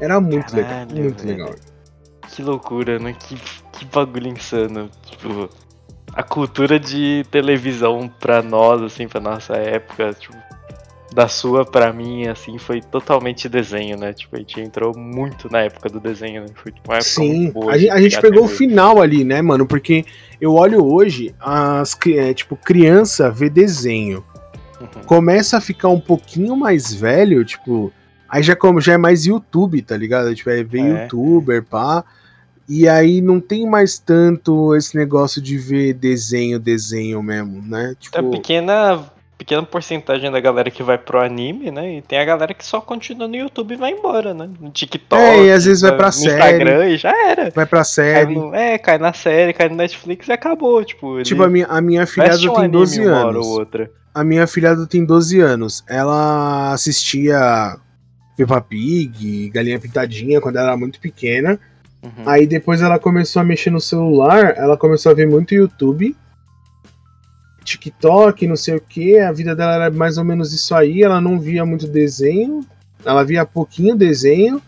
A: Era muito Caralho, legal. Muito velho. legal.
B: Que loucura, né? Que, que bagulho insano. Tipo, a cultura de televisão pra nós, assim, pra nossa época, tipo, da sua pra mim, assim, foi totalmente desenho, né? Tipo, a gente entrou muito na época do desenho, né? Foi tipo, uma época
A: Sim, boa, a gente, a gente pegou o final ali, né, mano? Porque eu olho hoje, as, é, tipo, criança vê desenho. Uhum. Começa a ficar um pouquinho mais velho, tipo, aí já, como, já é mais YouTube, tá ligado? Tipo, é ver é. youtuber, pá. E aí não tem mais tanto esse negócio de ver desenho, desenho mesmo, né?
B: Tipo... É pequena, pequena porcentagem da galera que vai pro anime, né? E tem a galera que só continua no YouTube e vai embora, né? No TikTok.
A: É, e às vezes vai pra série.
B: Instagram e já era.
A: Vai pra série.
B: Cai no, é, cai na série, cai no Netflix e acabou. Tipo,
A: tipo a minha, a minha filhada um tem 12 anos. outra. A minha filhada tem 12 anos. Ela assistia Peppa Pig, Galinha Pintadinha quando ela era muito pequena. Uhum. Aí depois ela começou a mexer no celular, ela começou a ver muito YouTube, TikTok, não sei o que. A vida dela era mais ou menos isso aí. Ela não via muito desenho, ela via pouquinho desenho.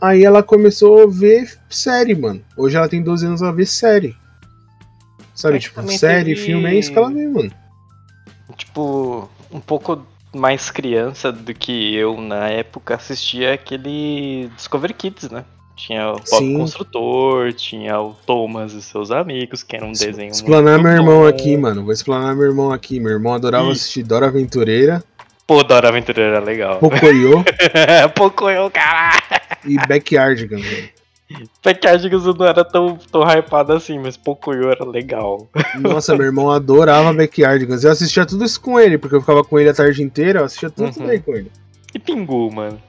A: Aí ela começou a ver série, mano. Hoje ela tem 12 anos, ela vê série. Sabe, é tipo, série, teve... filme, é isso que ela vê, mano.
B: Tipo, um pouco mais criança do que eu na época assistia aquele Discovery Kids, né? Tinha o Pop Sim. Construtor, tinha o Thomas e seus amigos, que era um desenho
A: Explanar meu irmão bom. aqui, mano. Vou explanar meu irmão aqui. Meu irmão adorava assistir Dora Aventureira.
B: Pô, Dora Aventureira era legal.
A: Pocoyo.
B: Pocoyo, caralho.
A: E Backyardigans, velho.
B: Backyardigans não era tão, tão hypado assim, mas Pocoyo era legal.
A: Nossa, meu irmão adorava Backyardigans. Eu assistia tudo isso com ele, porque eu ficava com ele a tarde inteira, eu assistia tudo uhum. isso daí com ele.
B: E Pingu, mano.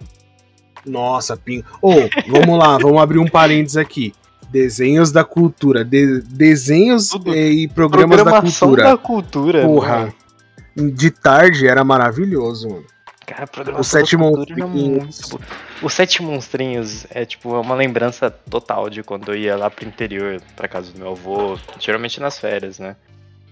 A: Nossa, Pingo. Ô, oh, vamos lá, vamos abrir um parênteses aqui. Desenhos da cultura. De, desenhos Tudo. e programas da cultura.
B: da cultura.
A: Porra. Mano. De tarde era maravilhoso, mano.
B: Cara, o Sete Monstrinhos. O Sete Monstrinhos é tipo uma lembrança total de quando eu ia lá pro interior, pra casa do meu avô, geralmente nas férias, né?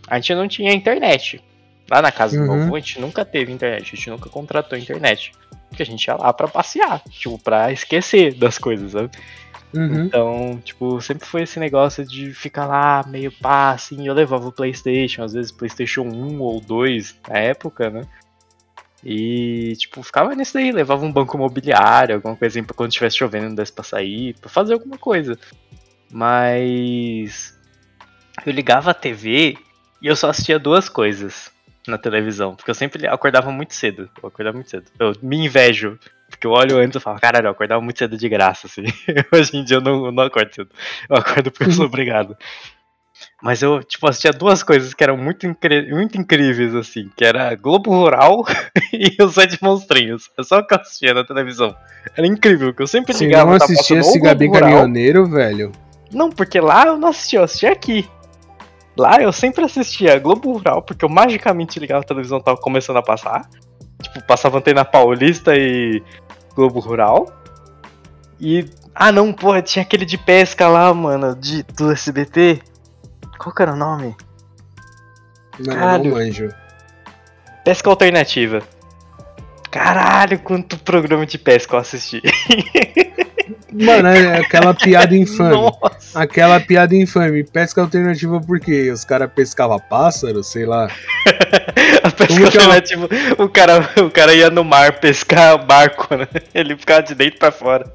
B: A gente não tinha internet. Lá na casa uhum. do meu avô, a gente nunca teve internet, a gente nunca contratou internet. Porque a gente ia lá pra passear, tipo, pra esquecer das coisas, sabe? Uhum. Então, tipo, sempre foi esse negócio de ficar lá meio pá, assim. Eu levava o PlayStation, às vezes PlayStation 1 ou 2 na época, né? E, tipo, ficava nisso daí, levava um banco imobiliário, alguma coisa assim, pra quando estivesse chovendo não desse pra sair, pra fazer alguma coisa. Mas. Eu ligava a TV e eu só assistia duas coisas na televisão, porque eu sempre acordava muito cedo. Eu acordava muito cedo. Eu me invejo porque eu olho antes e falo, caralho, eu acordava muito cedo de graça, assim. Hoje em dia eu não, eu não acordo cedo. Eu acordo porque eu sou obrigado. Mas eu, tipo, assistia duas coisas que eram muito, muito incríveis, assim, que era Globo Rural e os Sete Monstrinhos. É só o que eu assistia na televisão. Era incrível, que eu sempre ligava.
A: Você não assistia esse Gabi Caminhoneiro, velho?
B: Não, porque lá eu não assistia, eu assistia aqui. Lá eu sempre assistia Globo Rural, porque eu magicamente ligava a televisão tava começando a passar. Tipo, passava antena paulista e Globo Rural. E. Ah não, porra, tinha aquele de pesca lá, mano, de, do SBT. Qual que era o nome?
A: Mano, Caralho. não manjo.
B: Pesca alternativa. Caralho, quanto programa de pesca eu assisti.
A: Mano, é aquela piada infame. Nossa. Aquela piada infame. Pesca alternativa por quê? Os caras pescavam pássaro, sei lá.
B: A pesca Como alternativa, é o, cara, o cara ia no mar pescar barco, né? Ele ficava de dentro pra fora.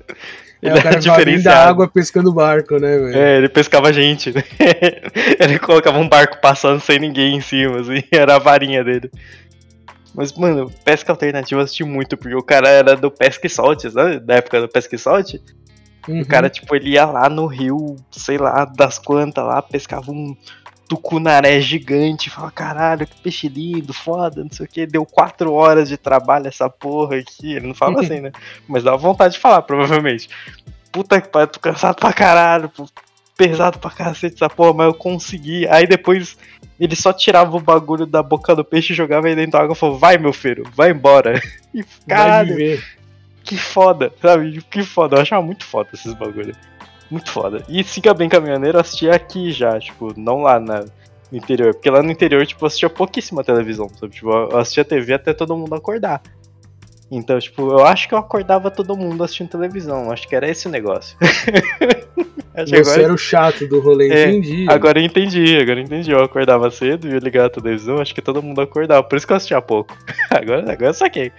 A: É, ele é, o cara diferenciado. da água pescando barco, né, velho?
B: É, ele pescava gente, né? Ele colocava um barco passando sem ninguém em cima, assim, era a varinha dele. Mas, mano, pesca alternativa eu assisti muito, porque o cara era do Pesca e Solte, sabe? Da época do Pesca e Solte. Uhum. O cara, tipo, ele ia lá no rio, sei lá, das quantas lá, pescava um tucunaré gigante, fala, caralho, que peixe lindo, foda, não sei o que, deu quatro horas de trabalho essa porra aqui. Ele não fala assim, né? Mas dá vontade de falar, provavelmente. Puta que pariu, tô cansado pra caralho, pesado pra cacete essa porra, mas eu consegui. Aí depois ele só tirava o bagulho da boca do peixe, jogava ele dentro da água e falou: Vai, meu filho, vai embora. E caralho, que foda, sabe? Que foda. Eu achava muito foda esses bagulhos. Muito foda. E Siga Bem Caminhoneiro eu assistia aqui já, tipo, não lá na, no interior. Porque lá no interior, tipo, eu assistia pouquíssima televisão, sabe? Tipo, eu assistia TV até todo mundo acordar. Então, tipo, eu acho que eu acordava todo mundo assistindo televisão. Acho que era esse o negócio.
A: Você agora... era o chato do rolê, é, entendi.
B: Agora eu entendi, agora eu entendi. Eu acordava cedo e ligar a televisão, acho que todo mundo acordava. Por isso que eu assistia pouco. agora, agora eu saquei.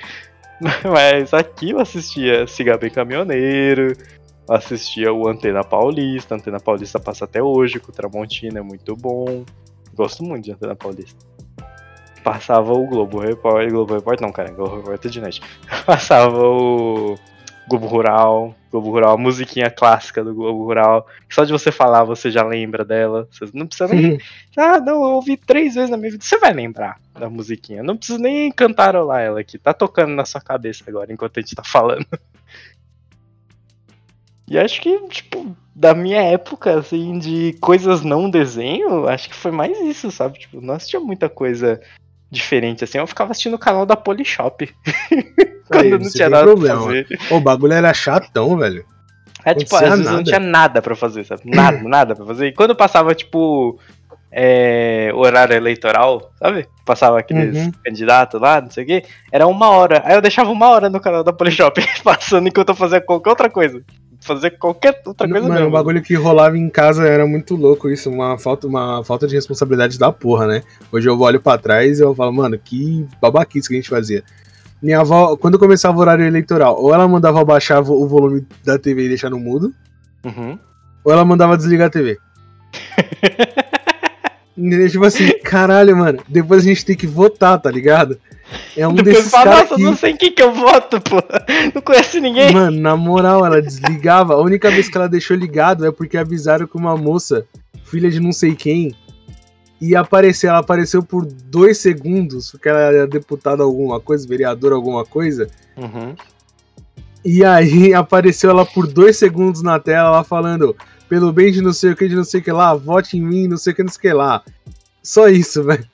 B: Mas aqui eu assistia Siga Bem Caminhoneiro, assistia o Antena Paulista. Antena Paulista passa até hoje, com o Tramontina, é muito bom. Gosto muito de Antena Paulista passava o Globo Repórter. Globo Repórter não, cara, Globo Repórter de noite. Passava o Globo Rural. Globo Rural, a musiquinha clássica do Globo Rural. Só de você falar, você já lembra dela. Você não precisa nem. ah, não, eu ouvi três vezes na minha vida. Você vai lembrar da musiquinha. Não precisa nem cantarolar ela aqui. Tá tocando na sua cabeça agora, enquanto a gente tá falando. E acho que, tipo, da minha época, assim, de coisas não desenho, acho que foi mais isso, sabe? Tipo, não assistia muita coisa diferente, assim. Eu ficava assistindo o canal da Polishop.
A: Quando Aí, não tinha nada problema. pra fazer. O bagulho era chatão, velho.
B: É, tipo, às vezes nada. não tinha nada pra fazer, sabe? Nada, nada pra fazer. E quando passava, tipo, é, horário eleitoral, sabe? Passava aqueles uhum. candidatos lá, não sei o quê. Era uma hora. Aí eu deixava uma hora no canal da Polishop passando enquanto eu fazia qualquer outra coisa fazer qualquer outra coisa
A: Mano,
B: mesmo.
A: o bagulho que rolava em casa era muito louco isso, uma falta, uma falta de responsabilidade da porra, né? Hoje eu olho para trás e eu falo, mano, que babaquice que a gente fazia. Minha avó, quando começava o horário eleitoral, ou ela mandava abaixar o volume da TV e deixar no mudo, uhum. ou ela mandava desligar a TV. tipo assim, caralho, mano, depois a gente tem que votar, tá ligado?
B: É um Depois desses fala, nossa, que... não sei em quem que eu voto, pô. Não conhece ninguém.
A: Mano, na moral, ela desligava. A única vez que ela deixou ligado é porque avisaram que uma moça, filha de não sei quem, ia aparecer. Ela apareceu por dois segundos, porque ela era deputada alguma coisa, vereadora alguma coisa. Uhum. E aí apareceu ela por dois segundos na tela, lá falando, pelo bem de não sei o que, de não sei o que lá, vote em mim, não sei o que, não sei o que lá. Só isso, velho.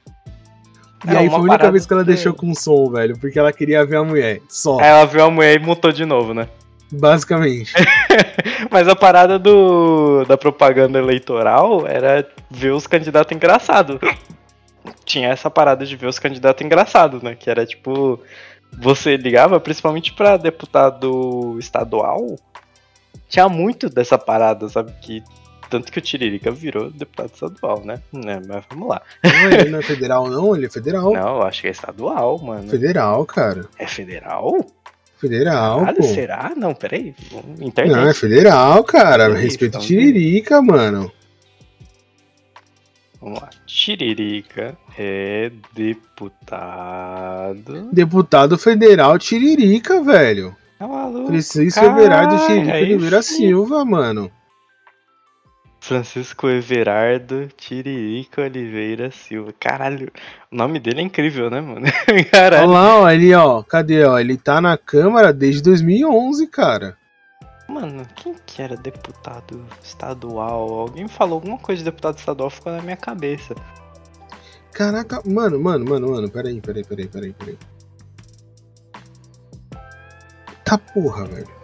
A: E é, aí foi a única vez que ela deixou com som, velho, porque ela queria ver a mulher, só.
B: Ela viu a mulher e mutou de novo, né?
A: Basicamente.
B: Mas a parada do, da propaganda eleitoral era ver os candidatos engraçados. Tinha essa parada de ver os candidatos engraçados, né? Que era tipo. Você ligava principalmente para deputado estadual. tinha muito dessa parada, sabe? Que tanto que o Tiririca virou deputado estadual, né? né? Mas vamos lá.
A: Não, ele não é federal, não? Ele é federal.
B: Não, eu acho que é estadual, mano.
A: Federal, cara.
B: É federal?
A: Federal,
B: Caralho,
A: pô.
B: será? Não, peraí. Internet.
A: Não, é federal, cara.
B: Peraí,
A: Respeita o
B: então-
A: Tiririca, mano.
B: Vamos lá. Tiririca é deputado.
A: Deputado federal Tiririca, velho.
B: Tá maluco?
A: Francisco
B: Caralho,
A: Everardo Tiririca
B: aí
A: Oliveira. Silva, mano.
B: Francisco Everardo Tiririca Oliveira Silva. Caralho, o nome dele é incrível, né, mano?
A: Olha
B: Caralho.
A: lá, ó, ele, ó. Cadê, ó? Ele tá na Câmara desde 2011, cara.
B: Mano, quem que era deputado estadual? Alguém falou alguma coisa de deputado estadual, ficou na minha cabeça.
A: Caraca, mano, mano, mano, mano. Peraí, peraí, peraí, peraí, peraí. Tá porra, velho.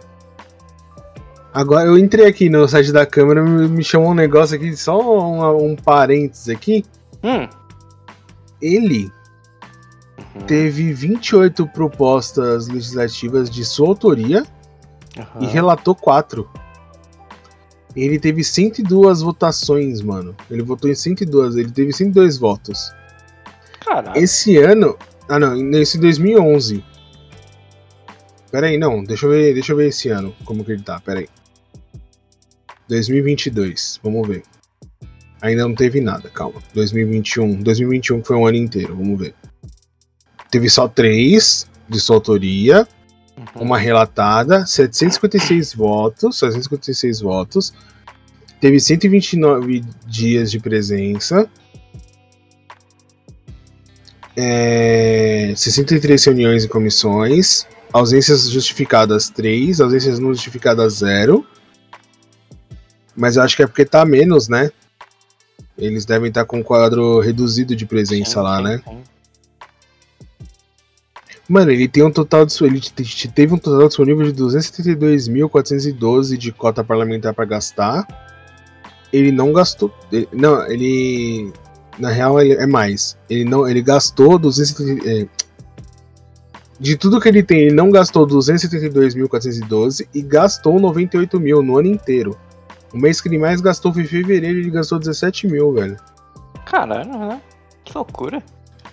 A: Agora eu entrei aqui no site da Câmara, me, me chamou um negócio aqui, só um, um parênteses aqui.
B: Hum.
A: Ele
B: Uhum,
A: teve 28 propostas legislativas de sua autoria
B: aham.
A: e relatou 4. Ele teve 102 votações, mano. Ele votou em 102, ele teve 102 votos.
B: Caralho.
A: Esse ano. Ah, não, nesse 2011. Pera aí, não, deixa eu ver, deixa eu ver esse ano, como que ele tá, pera aí. 2022, vamos ver. Ainda não teve nada, calma. 2021, 2021 que foi um ano inteiro, vamos ver. Teve só três de sua autoria,
B: Uhum.
A: uma relatada, 756 votos, 756 votos. Teve 129 dias de presença. É, 63 reuniões e comissões. Ausências justificadas 3, ausências não justificadas 0. Mas eu acho que é porque tá menos, né? Eles devem estar com um quadro reduzido de presença
B: Sim,
A: lá,
B: sim,
A: né?
B: sim.
A: Mano, ele tem um total de ele te- teve um total disponível de 272.412 de cota parlamentar pra gastar. Ele não gastou, ele- não, ele na real ele é mais. Ele não, ele gastou 270, é, de tudo que ele tem, ele não gastou 272.412 e gastou 98 mil no ano inteiro. O mês que ele mais gastou foi em fevereiro, ele gastou 17 mil, velho.
B: Caralho, né? Que loucura.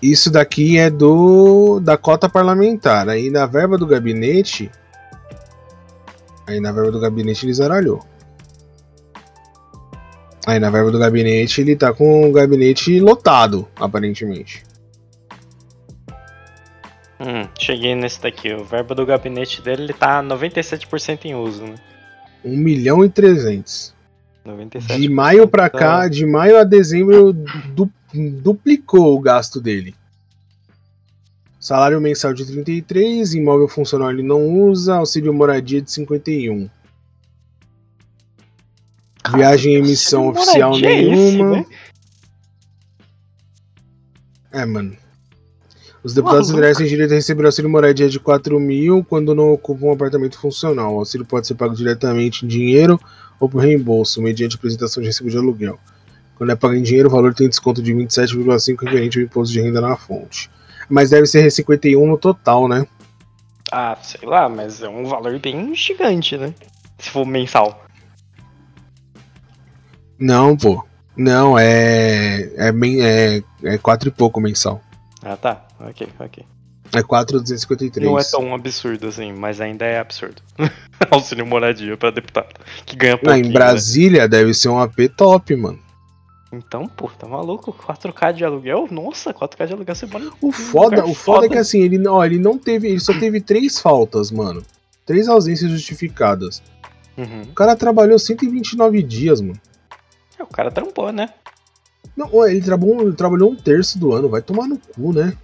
A: Isso daqui é do da cota parlamentar. Aí na verba do gabinete. Aí na verba do gabinete ele zaralhou. Aí na verba do gabinete ele tá com o gabinete lotado, aparentemente.
B: Hum, cheguei nesse daqui. O verbo do gabinete dele ele tá 97% em uso, né?
A: 1 milhão e 300.
B: 97%.
A: De maio pra cá, de maio a dezembro, du- duplicou o gasto dele. Salário mensal de 33, imóvel funcional ele não usa, auxílio moradia de 51. Viagem e emissão oficial
B: moradia é esse,
A: nenhuma.
B: né?
A: É, mano. Os deputados
B: Maluco.
A: federais têm direito a receber auxílio moradia de 4 mil quando não ocupam um apartamento funcional. O auxílio pode ser pago diretamente em dinheiro ou por reembolso, mediante apresentação de recibo de aluguel. Quando é pago em dinheiro, o valor tem desconto de 27,5% referente ao imposto de renda na fonte. Mas deve ser 51 no total, né?
B: Ah, sei lá, mas é um valor bem gigante, né? Se for mensal.
A: Não, pô. Não, é. É, é, é 4 e pouco mensal.
B: Ah, tá. Ok, ok.
A: É 4,253.
B: Não é tão absurdo assim, mas ainda é absurdo. Auxílio moradia pra deputado. Que ganha
A: Não,
B: pouquinho,
A: em
B: né?
A: Brasília deve ser um AP top, mano.
B: Então, pô, tá maluco? 4K de aluguel? Nossa, 4K de aluguel você mora
A: O foda, o foda é que
B: foda.
A: assim, ele, ó, ele não teve. Ele só teve três faltas, mano. Três ausências justificadas.
B: Uhum.
A: O cara trabalhou 129 dias, mano.
B: É, o cara trampou, né?
A: Não, ele trabalhou, ele trabalhou um terço do ano. Vai tomar no cu, né?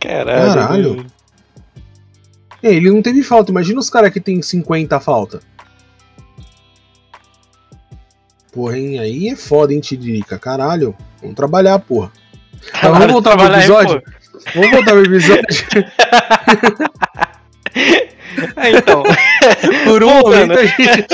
B: Caralho.
A: Caralho. É, ele não teve falta. Imagina os caras que tem 50 falta. Porra, hein? Aí é foda, hein, Tidirica? Caralho. Vamos trabalhar, porra. Vamos voltar pro
B: aí,
A: episódio?
B: pô.
A: Vamos voltar pro episódio?
B: É, então,
A: Por um
B: Voltando.
A: momento a gente.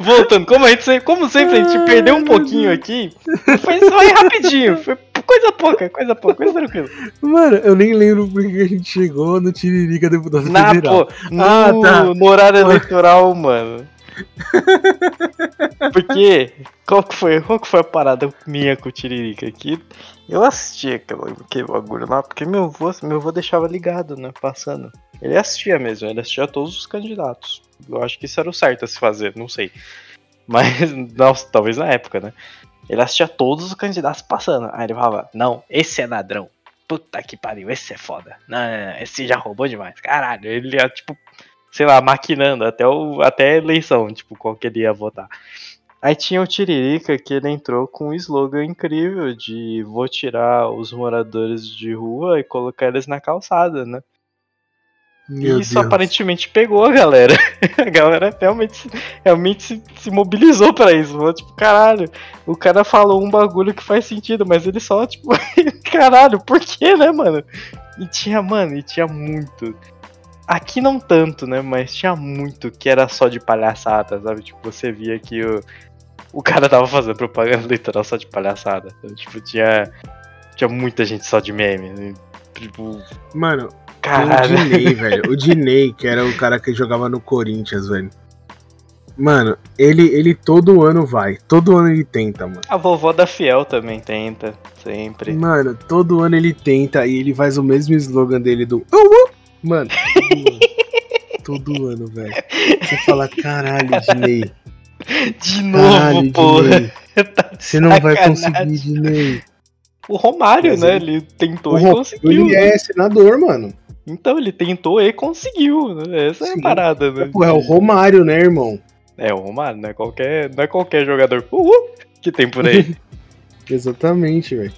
B: voltando, como, a gente, como sempre a gente perdeu um pouquinho aqui, foi só ir rapidinho. Foi coisa pouca, coisa pouca, coisa tranquila.
A: Mano, eu nem lembro porque que a gente chegou no Tiririca deputado
B: Na,
A: federal.
B: pô, no,
A: Ah, tá.
B: no horário eleitoral, mano. Porque, qual que foi, qual que foi a parada minha com o Tiririca aqui? Eu assistia aquele, aquele bagulho lá, porque meu avô, meu avô deixava ligado, né, passando. Ele assistia mesmo, ele assistia todos os candidatos. Eu acho que isso era o certo a se fazer, não sei. Mas, nossa, talvez na época, né? Ele assistia todos os candidatos passando. Aí ele falava, não, esse é ladrão. Puta que pariu, esse é foda. Não, não, não, esse já roubou demais. Caralho, ele ia, tipo, sei lá, maquinando até, o, até a eleição, tipo, qual que ele ia votar. Aí tinha o Tiririca que ele entrou com um slogan incrível de vou tirar os moradores de rua e colocar eles na calçada, né?
A: Meu
B: e isso
A: Deus.
B: aparentemente pegou a galera. A galera realmente, realmente se, se mobilizou pra isso. Falou, tipo, caralho, o cara falou um bagulho que faz sentido, mas ele só, tipo, caralho, por que, né, mano? E tinha, mano, e tinha muito. Aqui não tanto, né? Mas tinha muito que era só de palhaçada, sabe? Tipo, você via que o, o cara tava fazendo propaganda eleitoral só de palhaçada. sabe? Tipo, tinha. Tinha muita gente só de meme. né? Tipo,
A: Mano,
B: caralho.
A: o Diney, velho. O Diney, que era o cara que jogava no Corinthians, velho. Mano, ele, ele todo ano vai. Todo ano ele tenta, mano.
B: A vovó da Fiel também tenta, sempre.
A: Mano, todo ano ele tenta e ele faz o mesmo slogan dele do. "Uh, uh". Mano, todo ano. Todo ano, velho. Você fala, caralho, Diney.
B: De novo, porra.
A: Diney. Você não vai conseguir, Diney.
B: O Romário,
A: Mas
B: né?
A: ele-
B: Ele tentou
A: O
B: e conseguiu.
A: Ele
B: né?
A: é senador, mano.
B: Então, ele tentou e conseguiu, né? Essa é a
A: Sim.
B: parada, né?
A: Pô, é o Romário, né, irmão?
B: É, o Romário, não é qualquer, não é qualquer jogador uhul, que tem por aí.
A: Exatamente, velho.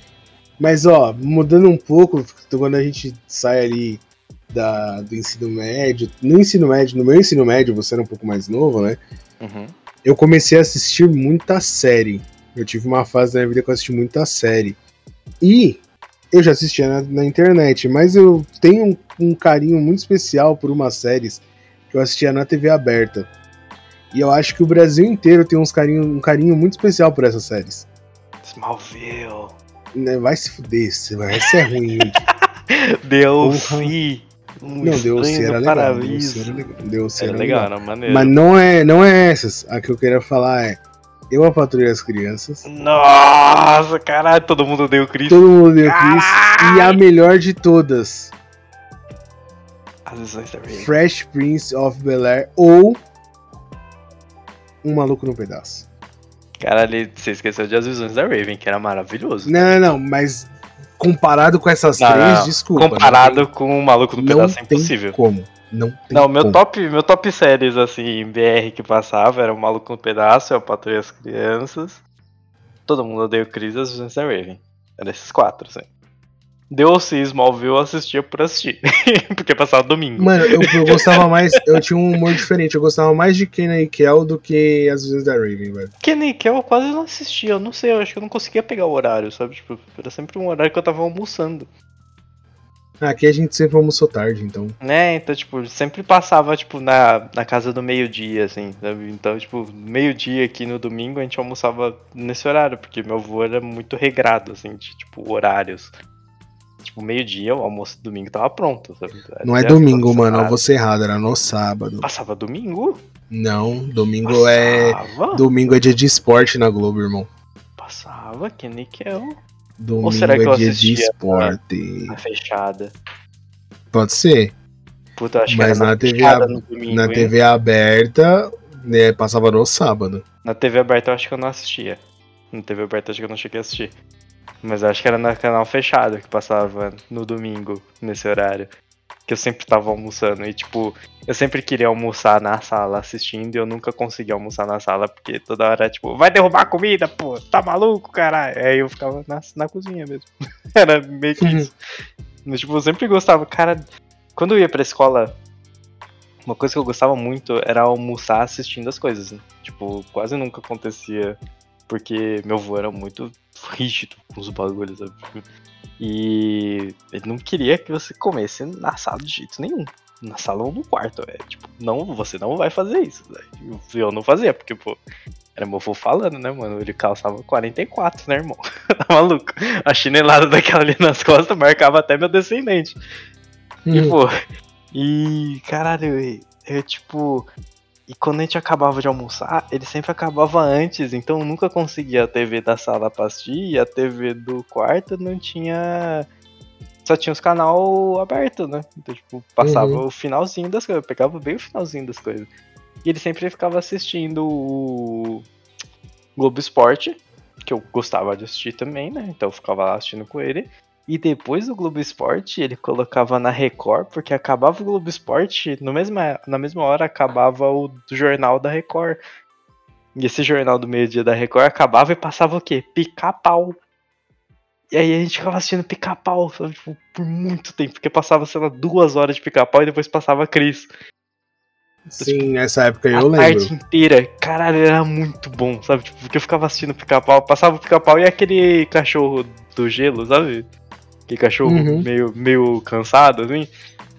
A: Mas, ó, mudando um pouco, quando a gente sai ali da, do ensino médio, no ensino médio, no meu ensino médio, você era um pouco mais novo, né?
B: Uhum.
A: Eu comecei a assistir muita série. Eu tive uma fase da minha vida que eu assisti muita série. E eu já assistia na, na internet, mas eu tenho um, um carinho muito especial por umas séries que eu assistia na TV aberta. E eu acho que o Brasil inteiro tem uns carinho, um carinho muito especial por essas séries.
B: Smallville.
A: Né, Vai se fuder, essa é ruim. gente.
B: Um
A: Não, deu era legal. Deu era
B: Era legal, era maneiro.
A: Mas não é, não é essas. A que eu queria falar é Eu a Patrulha as Crianças.
B: Nossa, caralho, todo mundo deu Cristo.
A: Todo mundo deu Chris. E a melhor de todas,
B: As visões da Raven.
A: Fresh Prince of Bel-Air ou Um Maluco no Pedaço.
B: Caralho, você esqueceu de As Visões da Raven, que era maravilhoso.
A: Não, não, não, mas comparado com essas
B: Não,
A: três,
B: não.
A: desculpa.
B: Comparado com o Maluco no
A: tem,
B: Pedaço é
A: tem
B: impossível.
A: como. Não tem
B: Não, meu
A: como.
B: top, meu top séries, assim, em BR que passava era o Maluco no Pedaço, é o Patrulha as Crianças. Todo mundo odeia o Chris e as da Raven. Era esses quatro, assim. DLC Smallville eu assistia por assistir. Porque passava domingo.
A: Mano, eu, eu gostava mais. Eu tinha um humor diferente. Eu gostava mais de Kenan e Kel do que as vezes da Raven, velho.
B: Kenny Kel eu quase não assistia, eu não sei, eu acho que eu não conseguia pegar o horário, sabe? Tipo, era sempre um horário que eu tava almoçando.
A: Aqui a gente sempre almoçou tarde, então.
B: Né, então, tipo, sempre passava, tipo, na, na casa do meio-dia, assim, sabe? Então, tipo, meio-dia aqui no domingo a gente almoçava nesse horário, porque meu avô era muito regrado, assim, de, tipo, horários. Tipo, meio-dia, o almoço do domingo tava pronto, sabe?
A: Não é
B: Até
A: domingo, mano. Eu vou ser errado, era no sábado.
B: Passava domingo?
A: Não, domingo é.
B: Passava?
A: Domingo é dia de esporte na Globo, irmão.
B: Passava, que níquel.
A: Domingo
B: será que eu
A: é dia de esporte.
B: Na fechada.
A: Pode ser.
B: Puta, eu acho
A: Mas
B: que era
A: na TV ab-
B: domingo,
A: Na
B: hein?
A: TV aberta, né, passava no sábado.
B: Na TV aberta eu acho que eu não assistia. Na TV aberta eu acho que eu não cheguei a assistir. Mas acho que era no canal fechado que passava no domingo, nesse horário. Que eu sempre tava almoçando. E tipo, eu sempre queria almoçar na sala assistindo e eu nunca conseguia almoçar na sala, porque toda hora, tipo, vai derrubar a comida, pô, tá maluco, caralho? Aí eu ficava na, na cozinha mesmo. era meio que isso. Mas, tipo, eu sempre gostava, cara. Quando eu ia pra escola, uma coisa que eu gostava muito era almoçar assistindo as coisas. né? Tipo, quase nunca acontecia, porque meu avô era muito rígido com os bagulhos, sabe? E ele não queria que você comesse na sala de jeito nenhum. Na sala ou no quarto, é tipo, não, você não vai fazer isso. né? Eu- não fazia, porque, pô, Era meu avô falando, né, mano? Ele calçava 44, né, irmão? tá maluco? A chinelada daquela ali nas costas marcava até meu descendente. E,
A: Uhum.
B: pô, e caralho, eu, eu, tipo. E quando a gente acabava de almoçar, ele sempre acabava antes, então eu nunca conseguia a TV da sala pra assistir e a TV do quarto não tinha. Só tinha os canal aberto, né? Então, tipo, passava
A: Uhum.
B: o finalzinho das coisas, eu pegava bem o finalzinho das coisas. E ele sempre ficava assistindo o Globo Esporte, que eu gostava de assistir também, né? Então eu ficava lá assistindo com ele. E depois do Globo Esporte, ele colocava na Record, porque acabava o Globo Esporte, no mesma, na mesma hora acabava o jornal da Record. E esse jornal do meio-dia da Record acabava e passava o quê? Pica-pau. E aí a gente ficava assistindo pica-pau? Tipo, por muito tempo, porque passava, sei lá, duas horas de pica-pau e depois passava Cris.
A: Sim, nessa época eu
B: a
A: lembro.
B: tarde inteira, caralho, era muito bom, sabe? Tipo, porque eu ficava assistindo pica-pau, passava o pica-pau e aquele cachorro do gelo, sabe? Aquele cachorro
A: Uhum.
B: meio, meio cansado, assim,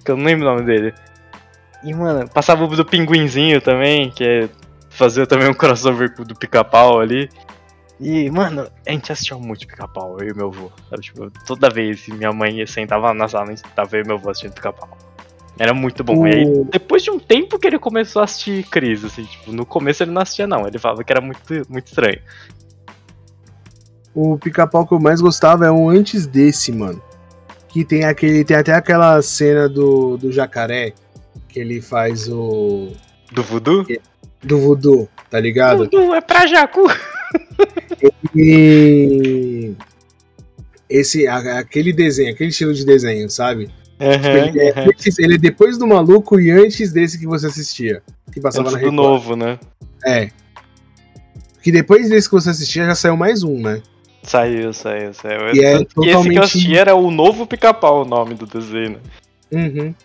B: que eu não lembro o nome dele. E, mano, passava o do pinguinzinho também, que é fazer também um crossover do pica-pau ali. E, mano, a gente assistia muito pica-pau, eu e meu avô. Sabe? Tipo, toda vez que minha mãe sentava na sala, a gente tava eu e meu avô assistindo pica-pau. Era muito bom. E aí, depois de um tempo que ele começou a assistir Cris, assim, tipo, no começo ele não assistia, não. Ele falava que era muito, muito estranho.
A: O pica-pau que eu mais gostava é um antes desse, mano. Que tem aquele. Tem até aquela cena do, do jacaré. Que ele faz o.
B: Do voodoo?
A: Do voodoo, tá ligado?
B: Voodoo é pra Jacu!
A: E. Esse, aquele desenho, aquele estilo de desenho, sabe? Tipo, ele, é antes- ele é depois do maluco e antes desse que você assistia. Que passava
B: Antes
A: na
B: do novo, né?
A: É. Que depois desse que você assistia já saiu mais um, né?
B: Saiu, saiu, saiu.
A: E é
B: que esse que
A: totalmente-
B: eu assisti era o novo pica-pau, o nome do desenho.
A: Uhum.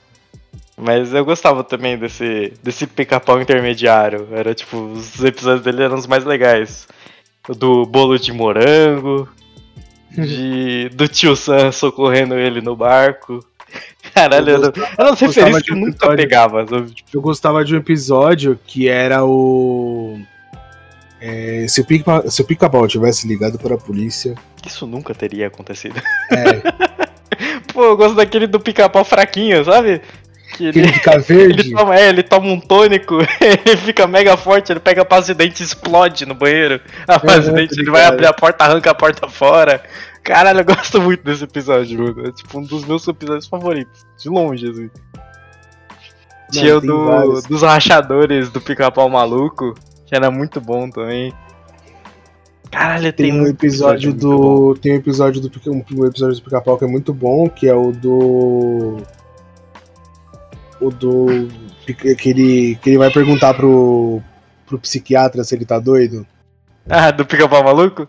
B: Mas eu gostava também desse, desse pica-pau intermediário. Era tipo, os episódios dele eram os mais legais. O do bolo de morango, de, do tio Sam socorrendo ele no barco. Caralho,
A: Eu
B: eram
A: gostava-
B: eram as
A: gostava
B: referências que eu nunca
A: episódio-
B: pegava. sabe?
A: Eu gostava de um episódio que era o. é, se o pica- se o pica-pau tivesse ligado para a polícia.
B: isso nunca teria acontecido.
A: É,
B: Pô, eu gosto daquele do pica-pau fraquinho, sabe? Que ele,
A: ele fica
B: ele,
A: verde.
B: toma, é, ele toma um tônico, ele fica mega forte, ele pega a pasta de dente e explode no banheiro. A pasta de
A: Aham,
B: dente,
A: tô
B: ele vai abrir a porta, arranca a porta fora. Caralho, eu gosto muito desse episódio, mano. É tipo um dos meus episódios favoritos. De longe, assim. Tinha o do,
A: vários.
B: dos rachadores do pica-pau maluco, era muito bom também. Caralho, tem,
A: Tem um episódio
B: bom.
A: do. Tem um episódio do um episódio do pica-pau que é muito bom, que é o do. O do. Que ele, que ele vai perguntar pro, pro psiquiatra se ele tá doido.
B: Ah, do pica-pau maluco?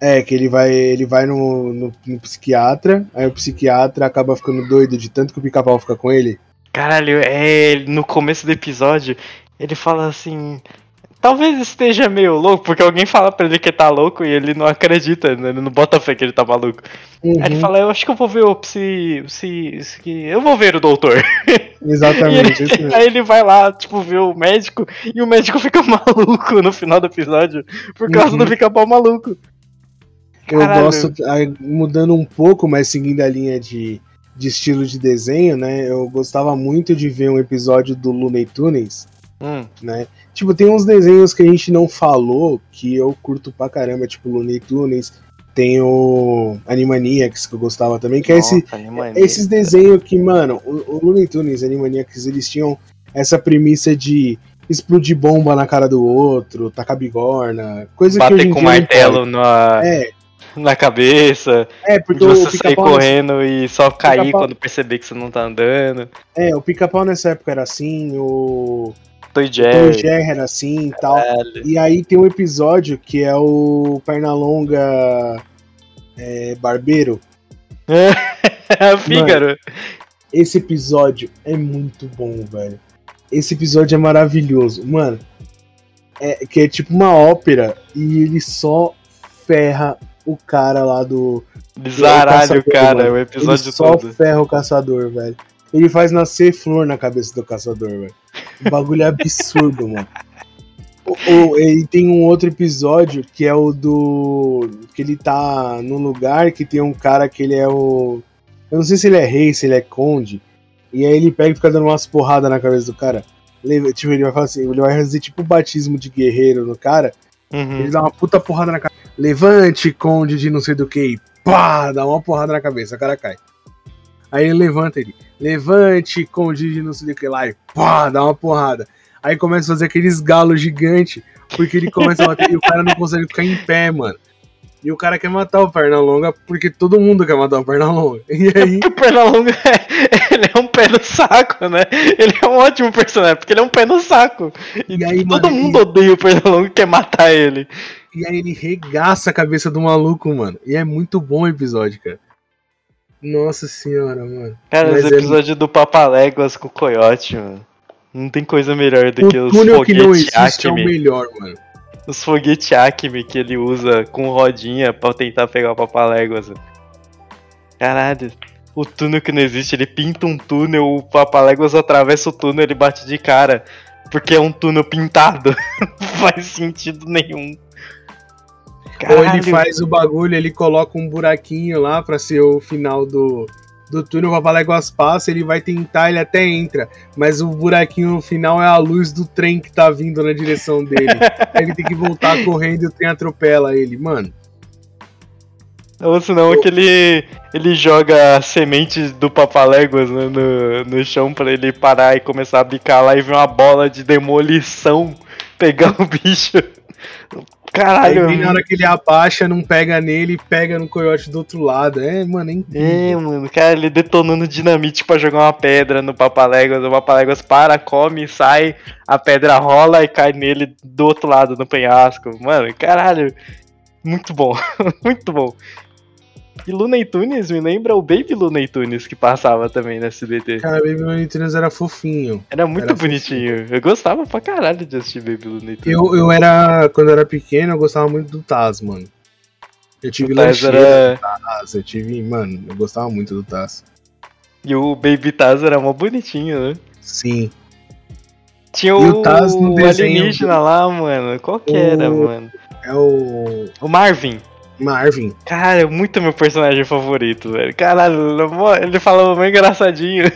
A: É, que ele vai, ele vai no, no, no psiquiatra, aí o psiquiatra acaba ficando doido de tanto que o pica-pau fica com ele.
B: Caralho, é. No começo do episódio, ele fala assim. Talvez esteja meio louco, porque alguém fala pra ele que tá louco e ele não acredita, né? ele não bota fé que ele tá maluco. Aí ele
A: Uhum,
B: fala, eu acho que eu vou ver o psi. psi, psi eu vou ver o doutor.
A: Exatamente,
B: ele- aí ele vai lá, tipo, ver o médico, e o médico fica maluco no final do episódio, por causa
A: Uhum.
B: do pica-pau maluco.
A: Eu
B: Caralho.
A: gosto, aí, mudando um pouco, mas seguindo a linha de, de estilo de desenho, né? Eu gostava muito de ver um episódio do Looney Tunes,
B: Hum,
A: né? Tipo, tem uns desenhos que a gente não falou que eu curto pra caramba, tipo Looney Tunes. Tem o Animaniacs, que eu gostava também, que é esse,
B: nossa, Animaniacs.
A: esses desenhos que, mano, o, o Looney Tunes e Animaniacs, eles tinham essa premissa de explodir bomba na cara do outro, tacar bigorna, coisa que hoje
B: Bater
A: em
B: com
A: dia
B: martelo na.
A: É,
B: na cabeça.
A: é, porque
B: você sair correndo e só cair quando perceber que você não tá andando.
A: É, o pica-pau nessa época era assim, o Tom
B: Jerry.
A: Jerry era assim e tal. E aí tem um episódio que é o Pernalonga é, Barbeiro.
B: Fígaro.
A: Esse episódio é muito bom, velho. Esse episódio é maravilhoso. Mano, é que é tipo uma ópera e ele só ferra o cara lá do. Caçador,
B: cara,
A: mano.
B: o
A: Ele
B: episódio
A: só
B: todo.
A: ferra o caçador, velho. Ele faz nascer flor na cabeça do caçador, velho. O bagulho é absurdo, mano. O, e tem um outro episódio que é o do. que ele tá num lugar que tem um cara que ele é o. Eu não sei se ele é rei, se ele é conde. E aí ele pega e fica dando umas porradas na cabeça do cara. Tipo, ele vai falar assim, ele vai fazer tipo o batismo de guerreiro no cara. Uhum. Ele dá uma puta porrada na cabeça. Levante, conde de não sei do que. E pá, dá uma porrada na cabeça, o cara cai. Aí ele levanta ele. Levante, conde de não sei do que lá. E pá, dá uma porrada. Aí começa a fazer aqueles galos gigantes. Porque ele começa a bater e o cara não consegue ficar em pé, mano. E o cara quer matar o Pernalonga porque todo mundo quer matar o Pernalonga. E aí.
B: o Pernalonga é, ele é um pé no saco, né? Ele é um ótimo personagem, porque ele é um pé no saco. E, e aí, todo mano, mundo odeia o Pernalonga e quer matar ele.
A: E aí ele regaça a cabeça do maluco, mano. E é muito bom o episódio, cara. Nossa senhora, mano.
B: Cara, Mas os é episódios é... do Papaléguas com o Coyote, mano. Não tem coisa melhor do o que os foguetes que não existe
A: Acme. é o melhor, mano.
B: Os foguetes Acme que ele usa com rodinha pra tentar pegar o Papaléguas. Caralho. O túnel que não existe, ele pinta um túnel, o Papaléguas atravessa o túnel, ele bate de cara. Porque é um túnel pintado. não faz sentido nenhum.
A: Caralho. Ou ele faz o bagulho, ele coloca um buraquinho lá pra ser o final do, do túnel, o Papaléguas passa, ele vai tentar, ele até entra, mas o buraquinho no final é a luz do trem que tá vindo na direção dele. ele tem que voltar correndo e o trem atropela ele, mano.
B: Ou senão oh. que ele, ele joga sementes do Papaléguas né, no, no chão para ele parar e começar a bicar lá e ver uma bola de demolição pegar o bicho.
A: Caralho. Aí na hora que ele abaixa, não pega nele, pega no coiote do outro lado. É, mano, é incrível.
B: É, mano, cara, ele detonando dinamite pra jogar uma pedra no Papaléguas. O Papaléguas para, come, sai, a pedra rola e cai nele do outro lado, no penhasco. Mano, caralho. Muito bom, muito bom. E Looney Tunes me lembra o Baby Looney Tunes que passava também na SBT.
A: Cara, Baby Looney Tunes era fofinho.
B: Era muito era bonitinho. Fofinho. Eu gostava pra caralho de assistir Baby Looney Tunes.
A: Eu, eu era, quando eu era pequeno, eu gostava muito do Taz, mano. Eu tive lancheira era... Taz, eu tive, mano, eu gostava muito do Taz.
B: E o Baby Taz era mó bonitinho, né?
A: Sim.
B: Tinha o, o Taz no desenho alienígena lá, mano. Qual que o... era, mano?
A: É o.
B: O Marvin.
A: Marvin.
B: Cara, é muito meu personagem favorito, velho. Caralho, ele falava bem engraçadinho.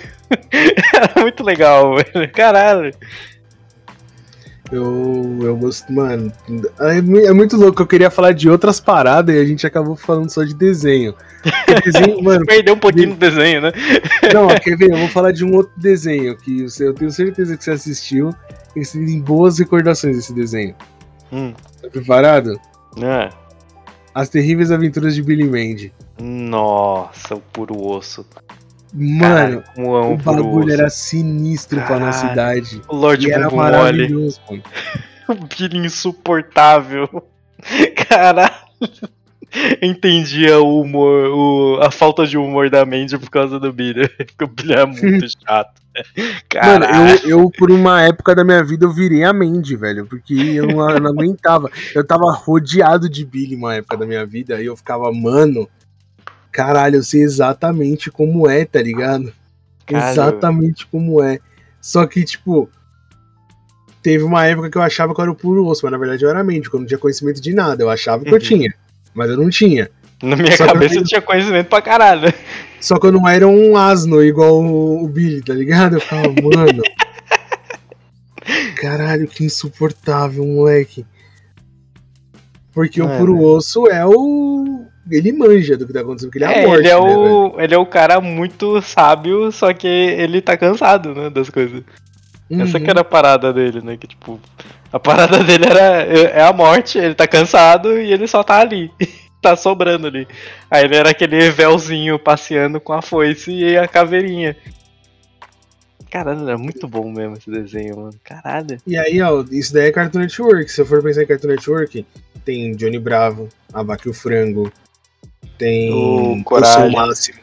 B: Era muito legal, velho. Caralho.
A: Eu, eu gosto, mano. É, é, muito louco. Eu queria falar de outras paradas e a gente acabou falando só de desenho.
B: desenho mano, Perdeu um pouquinho de... do desenho, né?
A: Não, quer ver? Eu vou falar de um outro desenho que eu tenho certeza que você assistiu e você tem boas recordações desse desenho. Hum. Tá preparado?
B: É.
A: As Terríveis Aventuras de Billy Mandy.
B: Nossa, o puro osso.
A: Mano, Cara, o bagulho era sinistro Cara, pra nossa idade.
B: O Lorde era maravilhoso, mano. o Billy insuportável. Caralho. Entendia o humor, o, a falta de humor da Mandy por causa do Billy. Porque o Billy é muito chato.
A: Mano, eu, eu, por uma época da minha vida, eu virei a Mandy, velho. Porque eu não, eu não aguentava. Eu tava rodeado de Billy uma época da minha vida. E eu ficava, mano, caralho, eu sei exatamente como é, tá ligado? Caramba. Exatamente como é. Só que, tipo, teve uma época que eu achava que eu era o puro osso, mas na verdade eu era mente, eu não tinha conhecimento de nada. Eu achava que uhum. eu tinha, mas eu não tinha.
B: Na minha Só cabeça eu... eu tinha conhecimento pra caralho.
A: Só que eu não era um asno igual o, o Billy, tá ligado? Eu ficava, mano. caralho, que insuportável, moleque. Porque o puro osso é o. Ele manja do que tá acontecendo, porque ele é, é a morte.
B: Ele é, né, o... ele é o cara muito sábio, só que ele tá cansado, né, das coisas. Uhum. Essa que era a parada dele, né? Que tipo, a parada dele era é a morte, ele tá cansado e ele só tá ali. Tá sobrando ali. Aí ele era aquele véuzinho passeando com a foice e a caveirinha. Caralho, era muito bom mesmo esse desenho, mano. Caralho.
A: E aí, ó, isso daí é Cartoon Network. Se eu for pensar em Cartoon Network, tem Johnny Bravo, A Vaca e o Frango, tem
B: o Coragem. Máximo.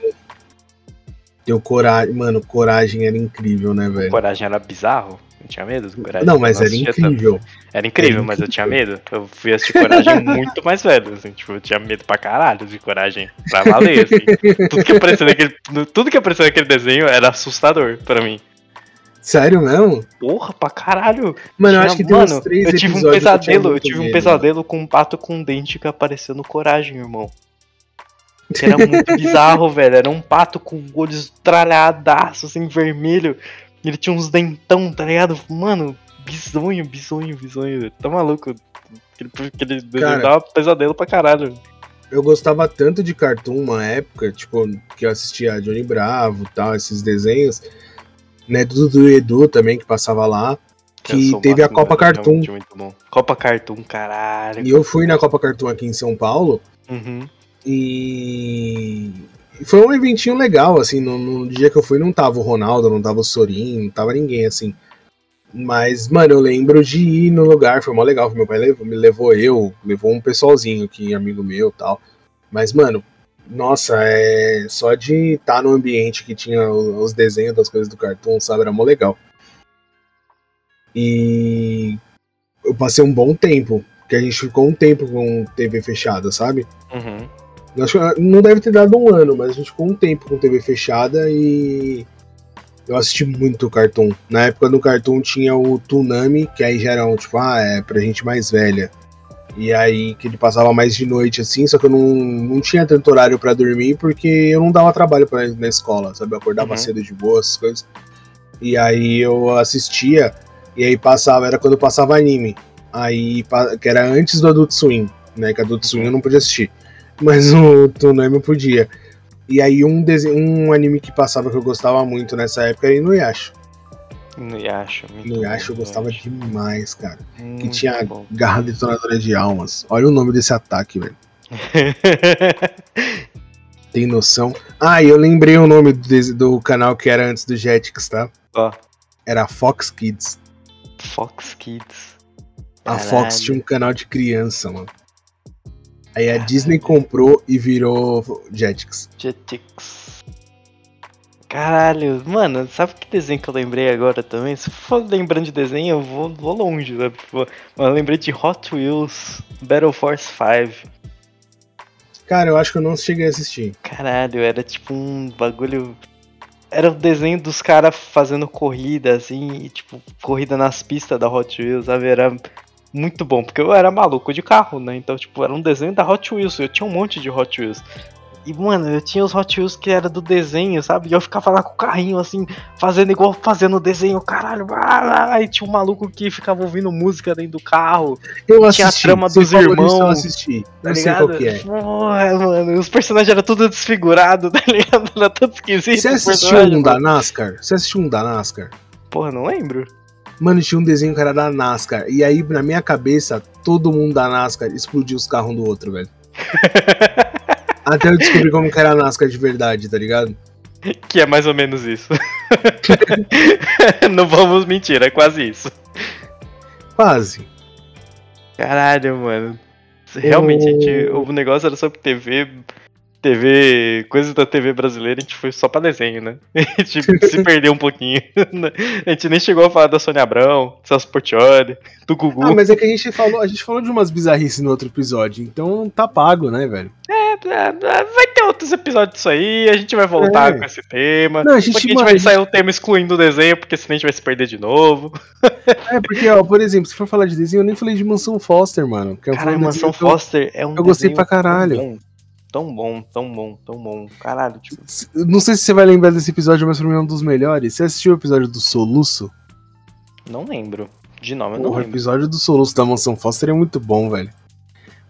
A: Tem o Coragem. Mano, Coragem era incrível, né, velho?
B: Coragem era bizarro. Eu tinha medo do Coragem.
A: Não, mas era incrível.
B: Era incrível, era mas incrível. eu tinha medo. Eu fui assistir Coragem muito mais velho, assim, tipo, eu tinha medo pra caralho de Coragem pra valer, assim. tudo, que apareceu naquele, tudo que apareceu naquele desenho era assustador pra mim.
A: Sério mesmo?
B: Porra, pra caralho.
A: Mano, eu acho que tem
B: mano,
A: uns três
B: eu tive um pesadelo, eu
A: muito
B: tive um
A: medo,
B: pesadelo com um pato com dente que apareceu no coragem, irmão. Era muito bizarro, velho. Era um pato com olhos tralhadaços, assim, vermelho. Ele tinha uns dentão, tá ligado? Mano, bizonho, bizonho, bizonho. Tá maluco? Aquele, aquele
A: Cara.
B: dava pesadelo pra caralho.
A: Eu gostava tanto de cartoon uma época, tipo, que eu assistia Johnny Bravo e tal, esses desenhos, né, do e Edu também, que passava lá, que teve a
B: máximo,
A: Copa
B: velho,
A: Cartoon.
B: Muito bom. Copa Cartoon, caralho.
A: E eu fui na Copa Cartoon aqui em São Paulo,
B: Uhum.
A: e foi um eventinho legal, assim, no, no dia que eu fui não tava o Ronaldo, não tava o Sorin, não tava ninguém, assim. Mas, mano, eu lembro de ir no lugar, foi mó legal, meu pai levou, me levou eu, levou um pessoalzinho aqui, amigo meu tal. Mas, mano, nossa, é só de estar no ambiente que tinha os desenhos das coisas do cartoon, sabe, era mó legal. E eu passei um bom tempo, porque a gente ficou um tempo com TV fechada, sabe?
B: Uhum.
A: Acho que não deve ter dado um ano, mas a gente ficou um tempo com TV fechada e eu assisti muito Cartoon. Na época do Cartoon tinha o Tsunami, que aí já era um, tipo, ah, é pra gente mais velha. E aí que ele passava mais de noite assim, só que eu não, não tinha tanto horário pra dormir porque eu não dava trabalho pra ir na escola, sabe? Eu acordava
B: Uhum.
A: cedo de boa, essas coisas. E aí eu assistia, e aí passava, era quando passava anime. Aí, que era antes do Adult Swim, né? Que Adult Swim eu não podia assistir. Mas o Tsunami eu podia. E aí um, desenho, um anime que passava que eu gostava muito nessa época era Inuyasha.
B: Inuyasha.
A: Inuyasha eu gostava
B: Inuyasha.
A: demais, cara. Que tinha
B: bom.
A: garra detonadora de almas. Olha o nome desse ataque, velho. Tem noção? Ah, e eu lembrei o nome do, do canal que era antes do Jetix, tá?
B: Ó.
A: Era Fox Kids.
B: Fox Kids.
A: A
B: Caralho.
A: Fox tinha um canal de criança, mano. Aí a
B: Caralho.
A: Disney comprou e virou Jetix.
B: Jetix. Caralho, mano, sabe que desenho que eu lembrei agora também? Se for lembrando de desenho, eu vou, vou longe, né? Eu lembrei de Hot Wheels Battle Force 5.
A: Cara, eu acho que eu não cheguei a assistir.
B: Caralho, era tipo um bagulho. Era o desenho dos caras fazendo corrida, assim, e, tipo, corrida nas pistas da Hot Wheels, sabe? Era muito bom, porque eu era maluco de carro, né? Então, tipo, era um desenho da Hot Wheels, eu tinha um monte de Hot Wheels. E, mano, eu tinha os Hot Wheels que era do desenho, sabe? E eu ficava lá com o carrinho, assim, fazendo igual fazendo o desenho, caralho. E tinha um maluco que ficava ouvindo música dentro do carro.
A: Eu
B: Tinha a
A: assisti.
B: trama dos irmãos,
A: Eu assisti.
B: Tá
A: eu sei qual que é.
B: Porra, mano, os personagens eram tudo desfigurados, tá ligado? Era tudo esquisito.
A: Você assistiu um da. NASCAR? Você assistiu um da NASCAR?
B: Porra, não lembro.
A: Mano, tinha um desenho que era da NASCAR. E aí, na minha cabeça, todo mundo da NASCAR explodiu os carros um do outro, velho. Até eu descobri como que era a NASCAR de verdade, tá ligado?
B: Que é mais ou menos isso. não vamos mentir, é quase isso.
A: Quase.
B: Caralho, mano. Realmente, a gente- o negócio era sobre TV. TV. Coisas da TV brasileira, a gente foi só pra desenho, né? A gente se perdeu um pouquinho. A gente nem chegou a falar da Sônia Abrão, Celso Portioli, do Gugu.
A: Ah, mas é que a gente falou, a gente falou de umas bizarrices no outro episódio, então tá pago, né, velho?
B: É, é, Vai ter outros episódios disso aí, a gente vai voltar
A: É.
B: com esse tema.
A: Não, a gente,
B: a gente vai
A: a gente-
B: sair o tema excluindo o desenho, porque senão a gente vai se perder de novo.
A: É, porque, ó, por exemplo, se for falar de desenho, eu nem falei de Mansão Foster, mano. Que é um
B: Caralho, Mansão
A: que eu-
B: Foster é um
A: eu gostei pra caralho.
B: Tão bom, tão bom, tão bom. Caralho, tipo,
A: Não sei se você vai lembrar desse episódio, mas pra mim é um dos melhores. Você assistiu o episódio do Soluço?
B: não lembro. De nome eu não
A: Porra, o
B: lembro.
A: episódio do Soluço da Mansão Foster é muito bom, velho.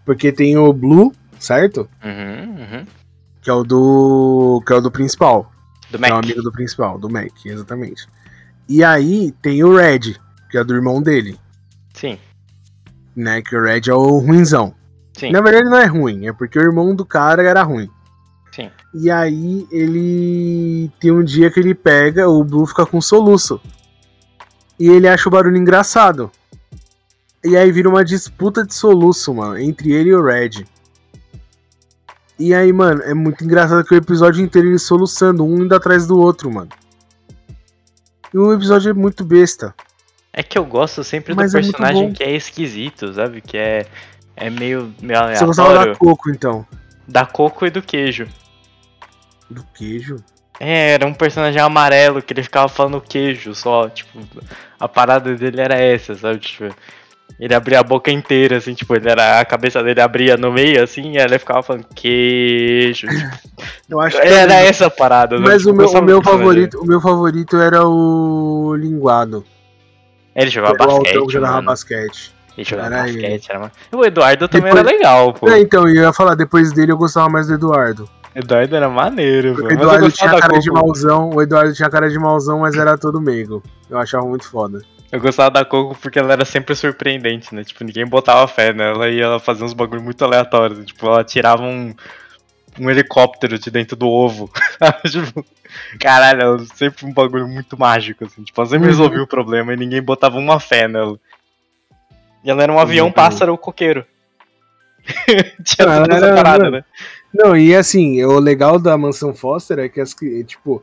A: Porque tem o Blue, certo?
B: Uhum, uhum.
A: Que é o do. Que é o do principal.
B: Do
A: Que é o
B: Mac.
A: amigo do principal, do Mac, exatamente. E aí tem o Red, que é do irmão dele,
B: Sim,
A: né? Que o Red é o ruinzão.
B: Sim.
A: Na verdade não é ruim, é porque o irmão do cara era ruim.
B: Sim.
A: E aí ele tem um dia que ele pega, o Blue fica com soluço. E ele acha o barulho engraçado. E aí vira uma disputa de soluço, mano, entre ele e o Red. E aí, mano, é muito engraçado que o episódio inteiro ele soluçando, um indo atrás do outro, mano. E o episódio é muito besta.
B: É que eu gosto sempre do
A: Mas é muito
B: personagem
A: bom.
B: que é esquisito, sabe? Que é, é meio, meio
A: Você gostava da
B: aleatório.
A: Coco, então.
B: Da coco e do queijo.
A: Do queijo?
B: É, era um personagem amarelo que ele ficava falando queijo só, tipo, a parada dele era essa, sabe? Tipo, ele abria a boca inteira, assim, tipo, ele era, a cabeça dele abria no meio, assim, e ele ficava falando queijo. Tipo,
A: Eu acho
B: era essa parada, né?
A: Mas
B: Tipo,
A: o meu,
B: gostava
A: o meu favorito, o meu favorito era o Linguado.
B: Ele jogava
A: o
B: basquete,
A: que jogava
B: mano.
A: basquete.
B: Ele jogava
A: Era ele.
B: basquete, era... O Eduardo também
A: Depois-
B: era legal, pô.
A: É, então, eu ia falar, depois dele eu gostava mais do Eduardo.
B: Eduardo era maneiro, pô.
A: O Eduardo tinha cara de
B: Coco.
A: mauzão, o Eduardo tinha cara de mauzão, mas era todo meigo. Eu achava muito foda.
B: Eu gostava da Coco porque ela era sempre surpreendente, né? Tipo, ninguém botava fé nela e ela fazia uns bagulho muito aleatórios. Tipo, ela tirava um, um helicóptero de dentro do ovo. tipo, caralho, ela sempre um bagulho muito mágico, assim. Tipo, ela sempre
A: Uhum.
B: resolvia o problema e ninguém botava uma fé nela. E ela era um avião
A: Exatamente.
B: pássaro coqueiro. Tinha
A: Ah,
B: toda essa parada,
A: mano.
B: né?
A: Não, e assim, o legal da Mansão Foster é que, as, tipo,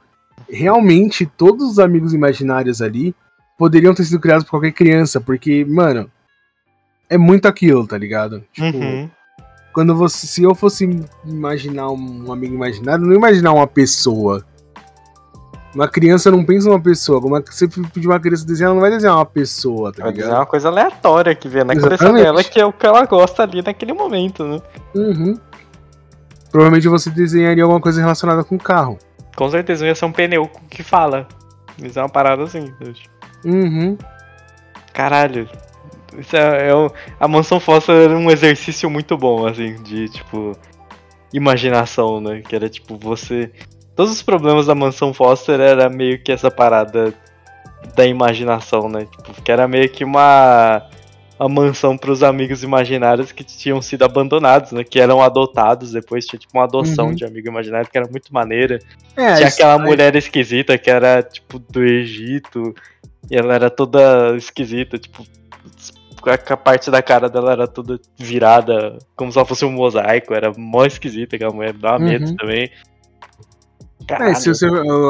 A: realmente todos os amigos imaginários ali poderiam ter sido criados por qualquer criança, porque, mano, é muito aquilo, tá ligado? Tipo,
B: Uhum.
A: quando você. Se eu fosse imaginar um amigo imaginário, eu não imaginar uma pessoa. Uma criança não pensa uma pessoa. Como é que você pedir uma criança desenhar, ela não vai desenhar uma pessoa, tá
B: Vai dizer
A: ligado?
B: uma coisa aleatória que vê na cabeça dela, que é o que ela gosta ali naquele momento, né?
A: Uhum. Provavelmente você desenharia alguma coisa relacionada com carro.
B: Com certeza ia ser um pneu que fala. Isso é uma parada assim.
A: Uhum.
B: Caralho. Isso é, é um- a Mansão Foster era um exercício muito bom, assim, de tipo. Imaginação, né? Que era tipo você. Todos os problemas da Mansão Foster era meio que essa parada da imaginação, né? Tipo, que era meio que uma. Uma mansão pros amigos imaginários que tinham sido abandonados, né? Que eram adotados depois, tinha tipo uma adoção
A: Uhum.
B: de amigo imaginário que era muito maneira.
A: É,
B: Tinha aquela mulher esquisita que era, tipo, do Egito. E ela era toda esquisita, tipo. A parte da cara dela era toda virada, como se ela fosse um mosaico. Era mó esquisita aquela mulher, dava medo
A: Uhum.
B: Também.
A: É,
B: Caralho.
A: se você,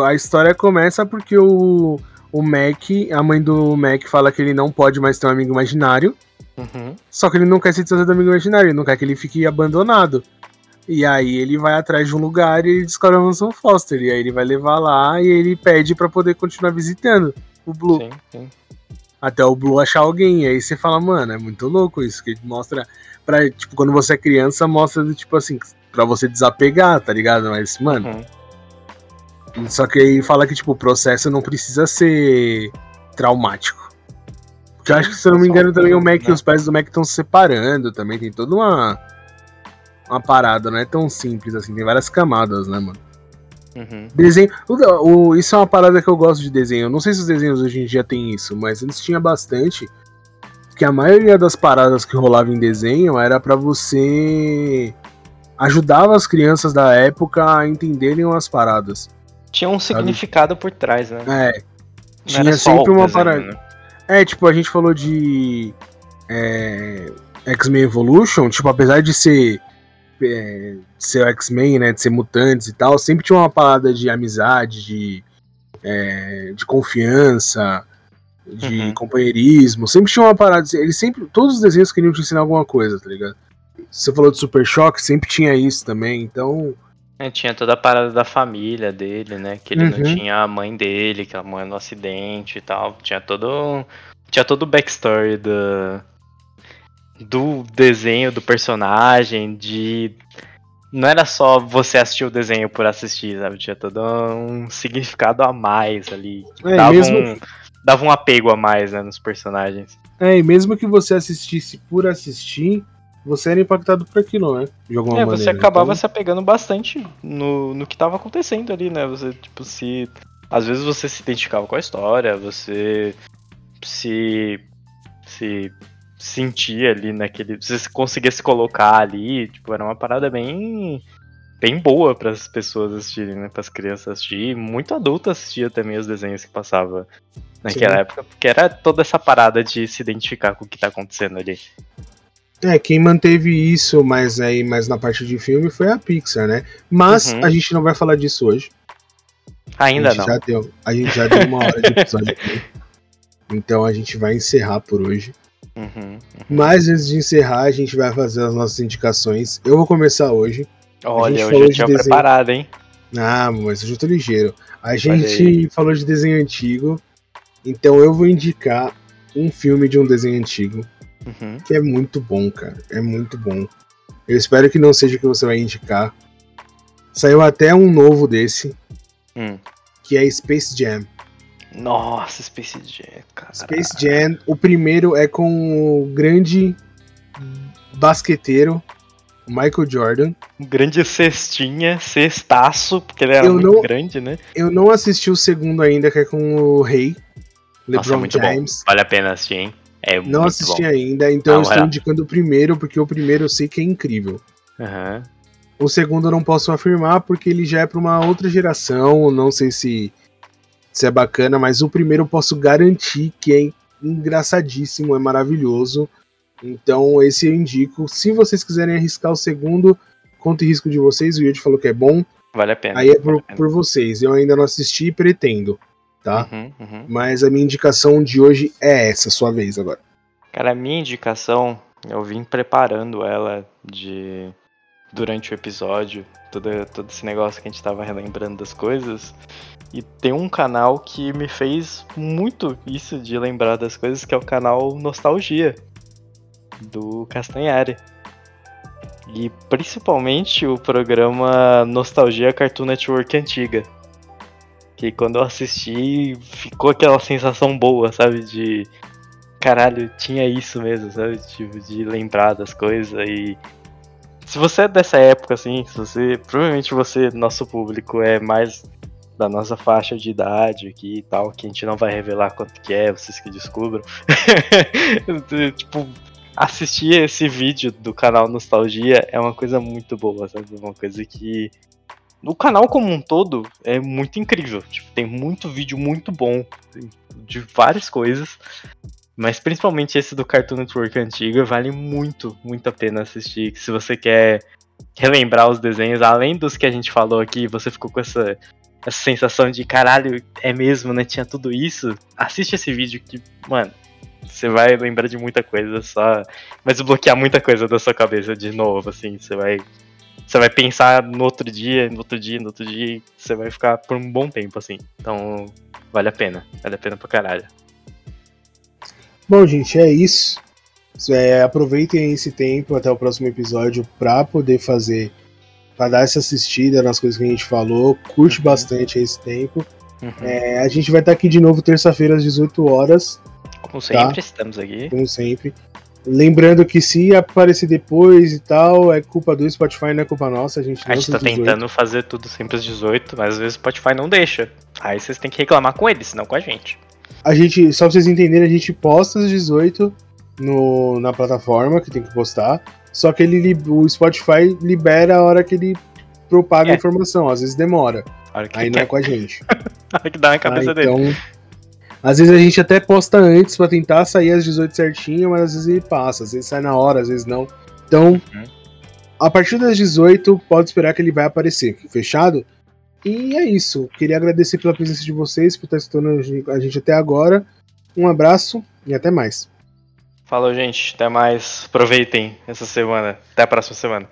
A: a história começa porque o, o Mac, a mãe do Mac fala que ele não pode mais ter um amigo imaginário,
B: Uhum.
A: só que ele não quer se desfazer do amigo imaginário, ele não quer que ele fique abandonado. E aí ele vai atrás de um lugar e ele descobre a mansão Foster, e aí ele vai levar lá e ele pede pra poder continuar visitando o Blue.
B: Sim, sim.
A: Até o Blue achar alguém, e aí você fala, mano, é muito louco isso, que mostra, pra, tipo, quando você é criança, mostra, tipo assim, pra você desapegar, tá ligado? Mas, mano,
B: Uhum.
A: Só que aí fala que, tipo, o processo não precisa ser traumático. Porque eu acho que, se eu não me engano, também o Mac e
B: Né?
A: os pais do Mac estão se separando também. Tem toda uma. Uma parada, não é tão simples assim, tem várias camadas, né, mano?
B: Uhum.
A: Desenho. O, o- isso é uma parada que eu gosto de desenho. Eu não sei se os desenhos hoje em dia têm isso, mas eles tinham bastante. Que a maioria das paradas que rolava em desenho era pra você. ajudava as crianças da época a entenderem as paradas.
B: Tinha um significado por trás, né?
A: É.
B: Não
A: Tinha sempre uma parada.
B: né?
A: É, tipo, a gente falou de é, X-Men Evolution, tipo, apesar de ser é, ser o X-Men, né, de ser mutantes e tal, sempre tinha uma parada de amizade, de, é, de confiança, de
B: Uhum.
A: companheirismo, sempre tinha uma parada, eles sempre, todos os desenhos queriam te ensinar alguma coisa, tá ligado? Você falou de Super Choque, sempre tinha isso também, então,
B: É, tinha toda a parada da família dele, né? Que ele não
A: Uhum.
B: tinha a mãe dele, que a mãe no acidente e tal. Tinha todo. Tinha todo o backstory do. Do desenho do personagem, de. Não era só você assistir o desenho por assistir, sabe? Tinha todo um significado a mais ali.
A: É,
B: dava,
A: mesmo
B: um, dava um apego a mais, né, nos personagens.
A: é, e mesmo que você assistisse por assistir, você era impactado por aquilo, né? De alguma
B: É,
A: maneira.
B: você acabava
A: Então,
B: se apegando bastante no, no que tava acontecendo ali, né? Você, tipo, se. Às vezes você se identificava com a história, você se. se sentia ali naquele. Você se conseguia se colocar ali, tipo, era uma parada bem. bem boa para as pessoas assistirem, né? Para as crianças assistirem. Muito adulto assistia também os desenhos que passava naquela
A: Sim.
B: época, porque era toda essa parada de se identificar com o que tá acontecendo ali.
A: É, quem manteve isso mais aí, mais na parte de filme foi a Pixar, né? Mas
B: Uhum.
A: a gente não vai falar disso hoje.
B: Ainda não.
A: Já deu, a gente já deu uma hora de episódio aqui. Então a gente vai encerrar por hoje.
B: Uhum.
A: Mas antes de encerrar, a gente vai fazer as nossas indicações. Eu vou começar hoje.
B: Olha,
A: gente
B: hoje eu
A: de
B: tinha preparado, hein?
A: Ah, mas eu já tô ligeiro. A gente falou de desenho antigo, então eu vou indicar um filme de um desenho antigo
B: Uhum.
A: que é muito bom, cara. É muito bom. Eu espero que não seja o que você vai indicar. Saiu até um novo desse,
B: Hum.
A: que é Space Jam.
B: Nossa, Space Jam, cara.
A: Space Jam, o primeiro é com o grande basqueteiro Michael Jordan.
B: Um grande cestinha, cestaço, porque ele era
A: Eu
B: muito
A: não-
B: grande, né?
A: Eu não assisti o segundo ainda, que é com o Rei,
B: Nossa,
A: LeBron
B: muito
A: James.
B: bom. Vale a pena assistir, hein? É
A: Não assisti
B: bom.
A: ainda, então
B: Não,
A: eu estou indicando o primeiro, porque o primeiro eu sei que é incrível.
B: Aham.
A: O segundo eu não posso afirmar, porque ele já é para uma outra geração, não sei se, se é bacana, mas o primeiro eu posso garantir que é engraçadíssimo, é maravilhoso. Então esse eu indico. Se vocês quiserem arriscar o segundo, conta o risco de vocês, o Yuri falou que é bom,
B: Vale a pena.
A: aí é
B: vale
A: por,
B: pena.
A: por vocês. Eu ainda não assisti e pretendo, tá?
B: Uhum, uhum.
A: Mas a minha indicação de hoje é essa, sua vez agora.
B: Cara, a minha indicação, eu vim preparando ela de durante o episódio, todo, todo esse negócio que a gente tava relembrando das coisas. E tem um canal que me fez muito isso de lembrar das coisas, que é o canal Nostalgia, do Castanhari. E principalmente o programa Nostalgia Cartoon Network antiga. Que quando eu assisti, ficou aquela sensação boa, sabe? De caralho, tinha isso mesmo, sabe? Tipo, de lembrar das coisas e. Se você é dessa época, assim, se você. Provavelmente você, nosso público, é mais da nossa faixa de idade aqui e tal, que a gente não vai revelar quanto que é, vocês que descubram. tipo, assistir esse vídeo do canal Nostalgia é uma coisa muito boa, sabe? Uma coisa que. O canal como um todo é muito incrível. Tipo, tem muito vídeo muito bom de várias coisas. Mas principalmente esse do Cartoon Network antigo vale muito, muito a pena assistir. Se você quer relembrar os desenhos, além dos que a gente falou aqui, você ficou com essa, essa sensação de caralho, é mesmo, né? Tinha tudo isso. Assiste esse vídeo que, mano, você vai lembrar de muita coisa, só vai desbloquear muita coisa da sua cabeça de novo, assim. Você vai, você vai pensar no outro dia, no outro dia, no outro dia, e você vai ficar por um bom tempo, assim. Então, vale a pena, vale a pena pra caralho.
A: Bom, gente, é isso. É, aproveitem esse tempo até o próximo episódio para poder fazer, para dar essa assistida nas coisas que a gente falou. Curte
B: Uhum.
A: bastante esse tempo.
B: Uhum.
A: É, a gente vai estar aqui de novo terça-feira às 18 horas,
B: Como sempre, estamos aqui.
A: como sempre. Lembrando que se aparecer depois e tal, é culpa do Spotify, não é culpa nossa. A gente
B: A gente tá
A: às 18.
B: tentando fazer tudo sempre às 18, mas às vezes o Spotify não deixa. Aí vocês têm que reclamar com eles, não com a gente.
A: A gente, só pra vocês entenderem, a gente posta às 18 no, na plataforma que tem que postar. Só que ele, o Spotify libera a hora que ele propaga a
B: É.
A: informação. Às vezes demora.
B: A
A: Aí não é com a gente.
B: a hora que dá na cabeça
A: Ah,
B: dele.
A: então, às vezes a gente até posta antes pra tentar sair às 18 certinho, mas às vezes ele passa. Às vezes sai na hora, às vezes não. Então,
B: Uhum.
A: a partir das 18, pode esperar que ele vai aparecer. Fechado? E é isso. Queria agradecer pela presença de vocês, por estar escutando a gente até agora. Um abraço e até mais.
B: Falou, gente. Até mais. Aproveitem essa semana. Até a próxima semana.